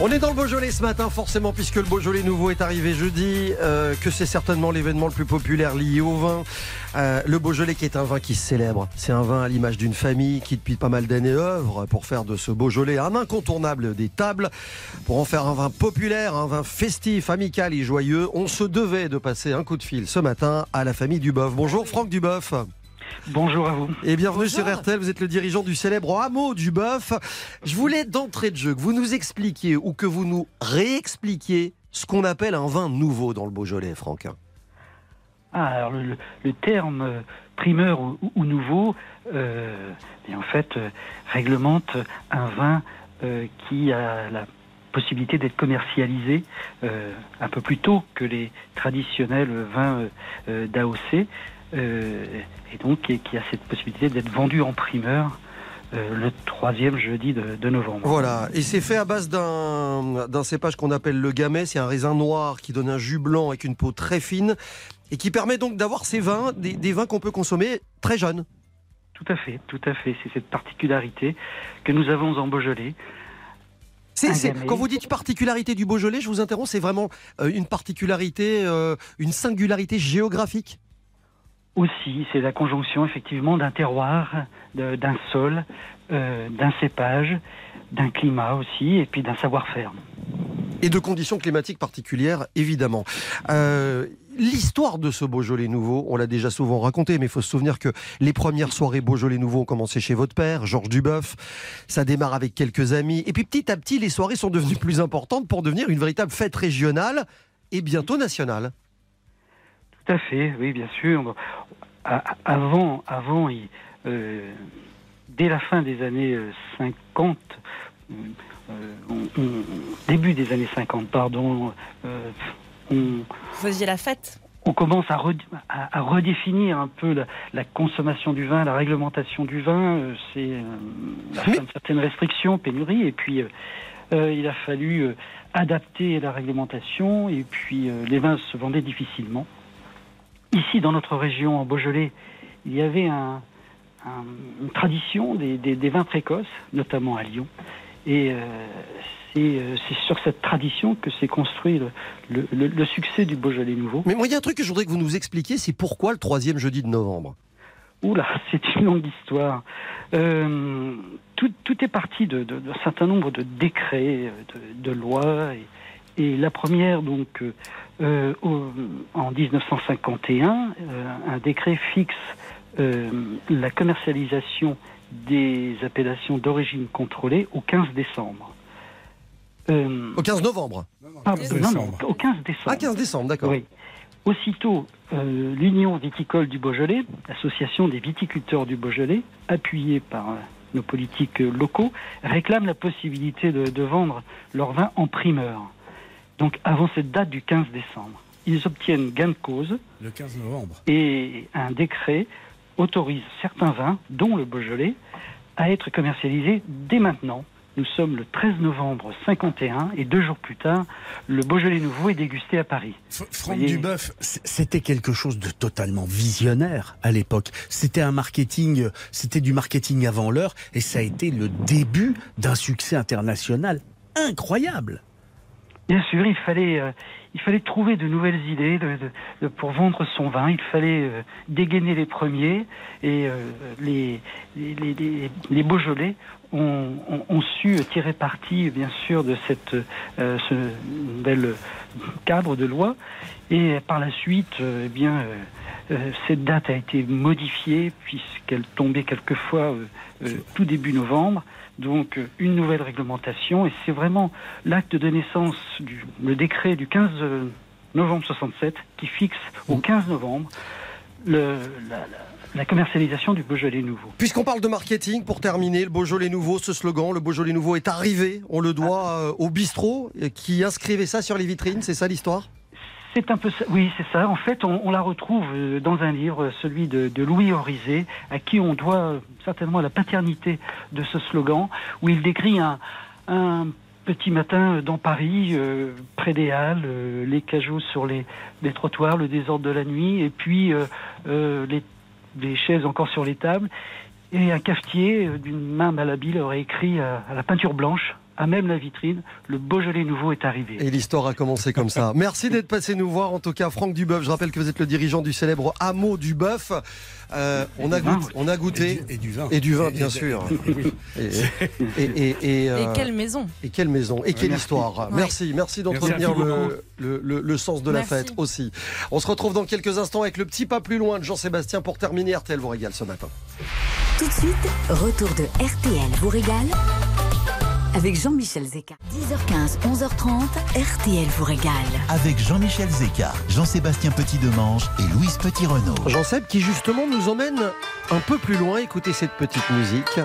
On est dans le Beaujolais ce matin, forcément, puisque le Beaujolais nouveau est arrivé jeudi, euh, que c'est certainement l'événement le plus populaire lié au vin. Euh, le Beaujolais qui est un vin qui se célèbre. C'est un vin à l'image d'une famille qui, depuis pas mal d'années, œuvre pour faire de ce Beaujolais un incontournable des tables. Pour en faire un vin populaire, un vin festif, amical et joyeux, on se devait de passer un coup de fil ce matin à la famille Duboeuf. Bonjour Franck Duboeuf. Bonjour à vous. Et bienvenue sur RTL, vous êtes le dirigeant du célèbre hameau du Bœuf. Je voulais d'entrée de jeu que vous nous expliquiez ou que vous nous réexpliquiez ce qu'on appelle un vin nouveau dans le Beaujolais, Franck. Ah, alors le, le- le terme euh, primeur ou, ou nouveau, euh, et en fait, euh, réglemente un vin euh, qui a la possibilité d'être commercialisé euh, un peu plus tôt que les traditionnels vins d'AOC, et donc qui, qui a cette possibilité d'être vendu en primeur euh, le troisième jeudi de, de novembre. Voilà, et c'est fait à base d'un cépage qu'on appelle le gamay. C'est un raisin noir qui donne un jus blanc avec une peau très fine et qui permet donc d'avoir ces vins, des, des vins qu'on peut consommer très jeunes. Tout à fait, tout à fait. C'est cette particularité que nous avons en Beaujolais. C'est- quand vous dites particularité du Beaujolais, je vous interromps, c'est vraiment euh, une particularité, euh, une singularité géographique Aussi, c'est la conjonction effectivement d'un terroir, d'un sol, euh, d'un cépage, d'un climat aussi, et puis d'un savoir-faire. et de conditions climatiques particulières, évidemment. Euh, L'histoire de ce Beaujolais nouveau, on l'a déjà souvent raconté, mais il faut se souvenir que les premières soirées Beaujolais nouveau ont commencé chez votre père, Georges Duboeuf. Ça démarre avec quelques amis. Et puis petit à petit, les soirées sont devenues plus importantes pour devenir une véritable fête régionale et bientôt nationale. Tout à fait, oui, bien sûr. Avant, avant il- euh, dès la fin des années euh, 50, euh, on- on- début des années 50, pardon, euh, on, Vous faisiez la fête? on commence à, red- à- à redéfinir un peu la, la consommation du vin, la réglementation du vin. euh, C'est euh, la fin de certaines restrictions, pénuries, et puis euh, euh, il a fallu euh, adapter la réglementation, et puis euh, les vins se vendaient difficilement. Ici, dans notre région, en Beaujolais, il y avait un- un- une tradition des, des- des vins précoces, notamment à Lyon. Et euh, c'est euh, c'est sur cette tradition que s'est construit le, le- le- le succès du Beaujolais nouveau. Mais moi, il y a un truc que je voudrais que vous nous expliquiez, c'est pourquoi le troisième jeudi de novembre? Oula, c'est une longue histoire. Euh, tout, tout est parti de- de- d'un certain nombre de décrets, de, de lois. Et, et la première, donc, euh, au- en 1951, euh, un décret fixe euh, la commercialisation des appellations d'origine contrôlée au 15 décembre. Euh, Au 15 novembre Pardon, non, non, au 15 décembre. Ah, 15 décembre, d'accord. Oui. Aussitôt, euh, l'Union viticole du Beaujolais, l'association des viticulteurs du Beaujolais, appuyée par euh, nos politiques locaux, réclame la possibilité de, de vendre leur vin en primeur. Donc avant cette date du 15 décembre. Ils obtiennent gain de cause Le 15 novembre. et un décret autorise certains vins, dont le Beaujolais, à être commercialisés dès maintenant. Nous sommes le 13 novembre 51 et deux jours plus tard, le Beaujolais nouveau est dégusté à Paris. Franck Duboeuf, c'était quelque chose de totalement visionnaire à l'époque. C'était un marketing, c'était du marketing avant l'heure, et ça a été le début d'un succès international incroyable. Bien sûr, il fallait, euh, il fallait trouver de nouvelles idées pour vendre son vin. Il fallait euh, dégainer les premiers et euh, les, les, les, Beaujolais ont, su tirer parti, bien sûr, de cette ce nouvel cadre de loi. Et par la suite, eh bien, cette date a été modifiée puisqu'elle tombait quelquefois tout début novembre. Donc euh, une nouvelle réglementation. Et c'est vraiment l'acte de naissance du le décret du 15 novembre 67 qui fixe au 15 novembre le, la, la- la commercialisation du Beaujolais nouveau. Puisqu'on parle de marketing, pour terminer, le Beaujolais nouveau, ce slogan, le Beaujolais nouveau est arrivé, on le doit euh, au bistrot euh, qui inscrivait ça sur les vitrines, c'est ça l'histoire? C'est un peu ça. Oui, c'est ça. En fait, on, la retrouve euh, dans un livre, celui de, Louis Orizet, à qui on doit euh, certainement la paternité de ce slogan, où il décrit un, petit matin dans Paris, euh, près des Halles, euh, les cajots sur les, trottoirs, le désordre de la nuit, et puis euh, euh, les, chaises encore sur les tables. Et un cafetier, euh, d'une main malhabile, aurait écrit euh, à la peinture blanche à même la vitrine, le Beaujolais nouveau est arrivé. Et l'histoire a commencé comme ça. Merci d'être passé nous voir. En tout cas, Franck Duboeuf, je rappelle que vous êtes le dirigeant du célèbre hameau du Bœuf. Euh, on, a goûté, on a goûté. Et du vin. Et du vin, Et- bien et- sûr. Et, et, et, et, Et euh, quelle maison et quelle maison et quelle Merci. histoire. Ouais. Merci, merci d'entretenir le, le, le- le sens de la fête aussi. On se retrouve dans quelques instants avec le petit pas plus loin de Jean-Sébastien pour terminer. RTL vous régale ce matin. Tout de suite, retour de RTL vous régale avec Jean-Michel Zeka. 10h15, 11h30, RTL vous régale. Avec Jean-Michel Zeka, Jean-Sébastien Petit-Demange et Louise Petit-Renault. Jean-Seb qui justement nous emmène un peu plus loin. Écoutez cette petite musique.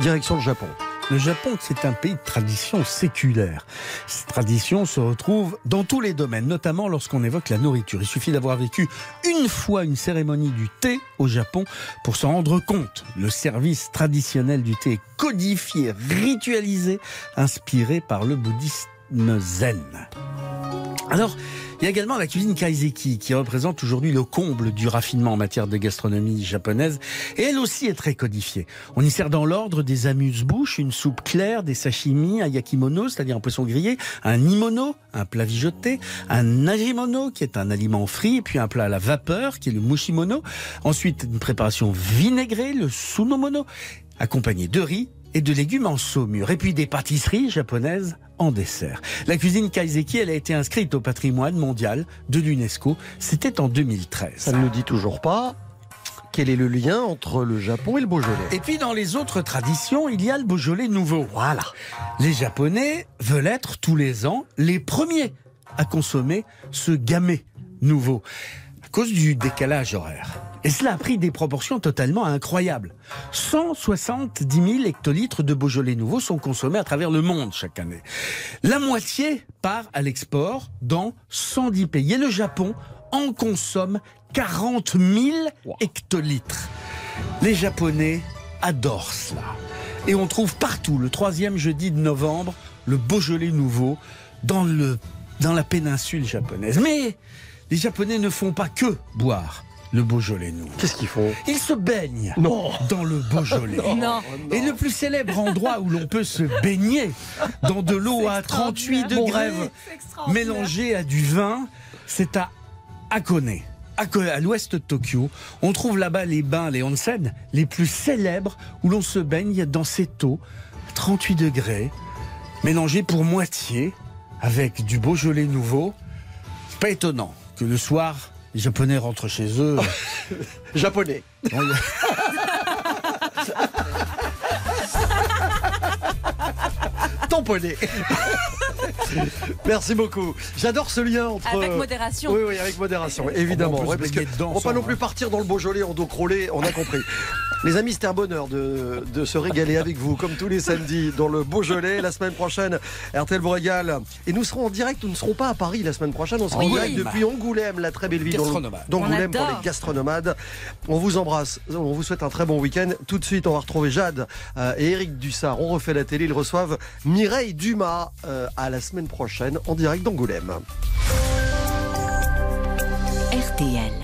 Direction le Japon. Le Japon, c'est un pays de tradition séculaire. Cette tradition se retrouve dans tous les domaines, notamment lorsqu'on évoque la nourriture. Il suffit d'avoir vécu une fois une cérémonie du thé au Japon pour s'en rendre compte. Le service traditionnel du thé est codifié, ritualisé, inspiré par le bouddhisme zen. Alors, il y a également la cuisine kaiseki qui représente aujourd'hui le comble du raffinement en matière de gastronomie japonaise et elle aussi est très codifiée. On y sert dans l'ordre des amuse-bouches, une soupe claire, des sashimi, un yakimono, c'est-à-dire un poisson grillé, un nimono, un plat mijoté, un najimono qui est un aliment frit, puis un plat à la vapeur qui est le mushimono. Ensuite, une préparation vinaigrée, le sunomono, accompagné de riz et de légumes en saumure, et puis des pâtisseries japonaises en dessert. La cuisine kaiseki, elle a été inscrite au patrimoine mondial de l'UNESCO. C'était en 2013. Ça ne nous dit toujours pas quel est le lien entre le Japon et le Beaujolais. Et puis dans les autres traditions, il y a le Beaujolais nouveau. Voilà. Les Japonais veulent être tous les ans les premiers à consommer ce gamay nouveau à cause du décalage horaire. Et cela a pris des proportions totalement incroyables. 170 000 hectolitres de Beaujolais nouveau sont consommés à travers le monde chaque année. La moitié part à l'export dans 110 pays. Et le Japon en consomme 40 000 hectolitres. Les Japonais adorent cela. Et on trouve partout, le troisième jeudi de novembre, le Beaujolais nouveau dans, le, dans la péninsule japonaise. Mais les Japonais ne font pas que boire le Beaujolais nouveau. Qu'est-ce qu'ils font? Ils se baignent Non. dans le Beaujolais. Non. Et le plus célèbre endroit où l'on peut se baigner dans de l'eau à 38 Mon degrés, mélangée à du vin, c'est à Hakone. Ako- À l'ouest de Tokyo, on trouve là-bas les bains, les onsen, les plus célèbres où l'on se baigne dans cette eau à 38 degrés, mélangée pour moitié avec du Beaujolais nouveau. C'est pas étonnant que le soir, les Japonais rentrent chez eux. Japonais. Tamponné. Merci beaucoup. J'adore ce lien entre. Avec modération. Oui, oui, avec modération, évidemment. On Ouais, parce que dedans on va pas sans, non plus partir dans le Beaujolais en dos crawlé, on a compris. Les amis, c'était un bonheur de, de se régaler avec vous, comme tous les samedis, dans le Beaujolais. La semaine prochaine, RTL vous régale. Et nous serons en direct, nous ne serons pas à Paris la semaine prochaine, on sera en Oui. direct depuis Angoulême, la très belle ville d'Angoulême pour les gastronomades. On vous embrasse, on vous souhaite un très bon week-end. Tout de suite, on va retrouver Jade euh, et Eric Dussard. On refait la télé, ils reçoivent Mireille Dumas euh, à la semaine prochaine en direct d'Angoulême. RTL.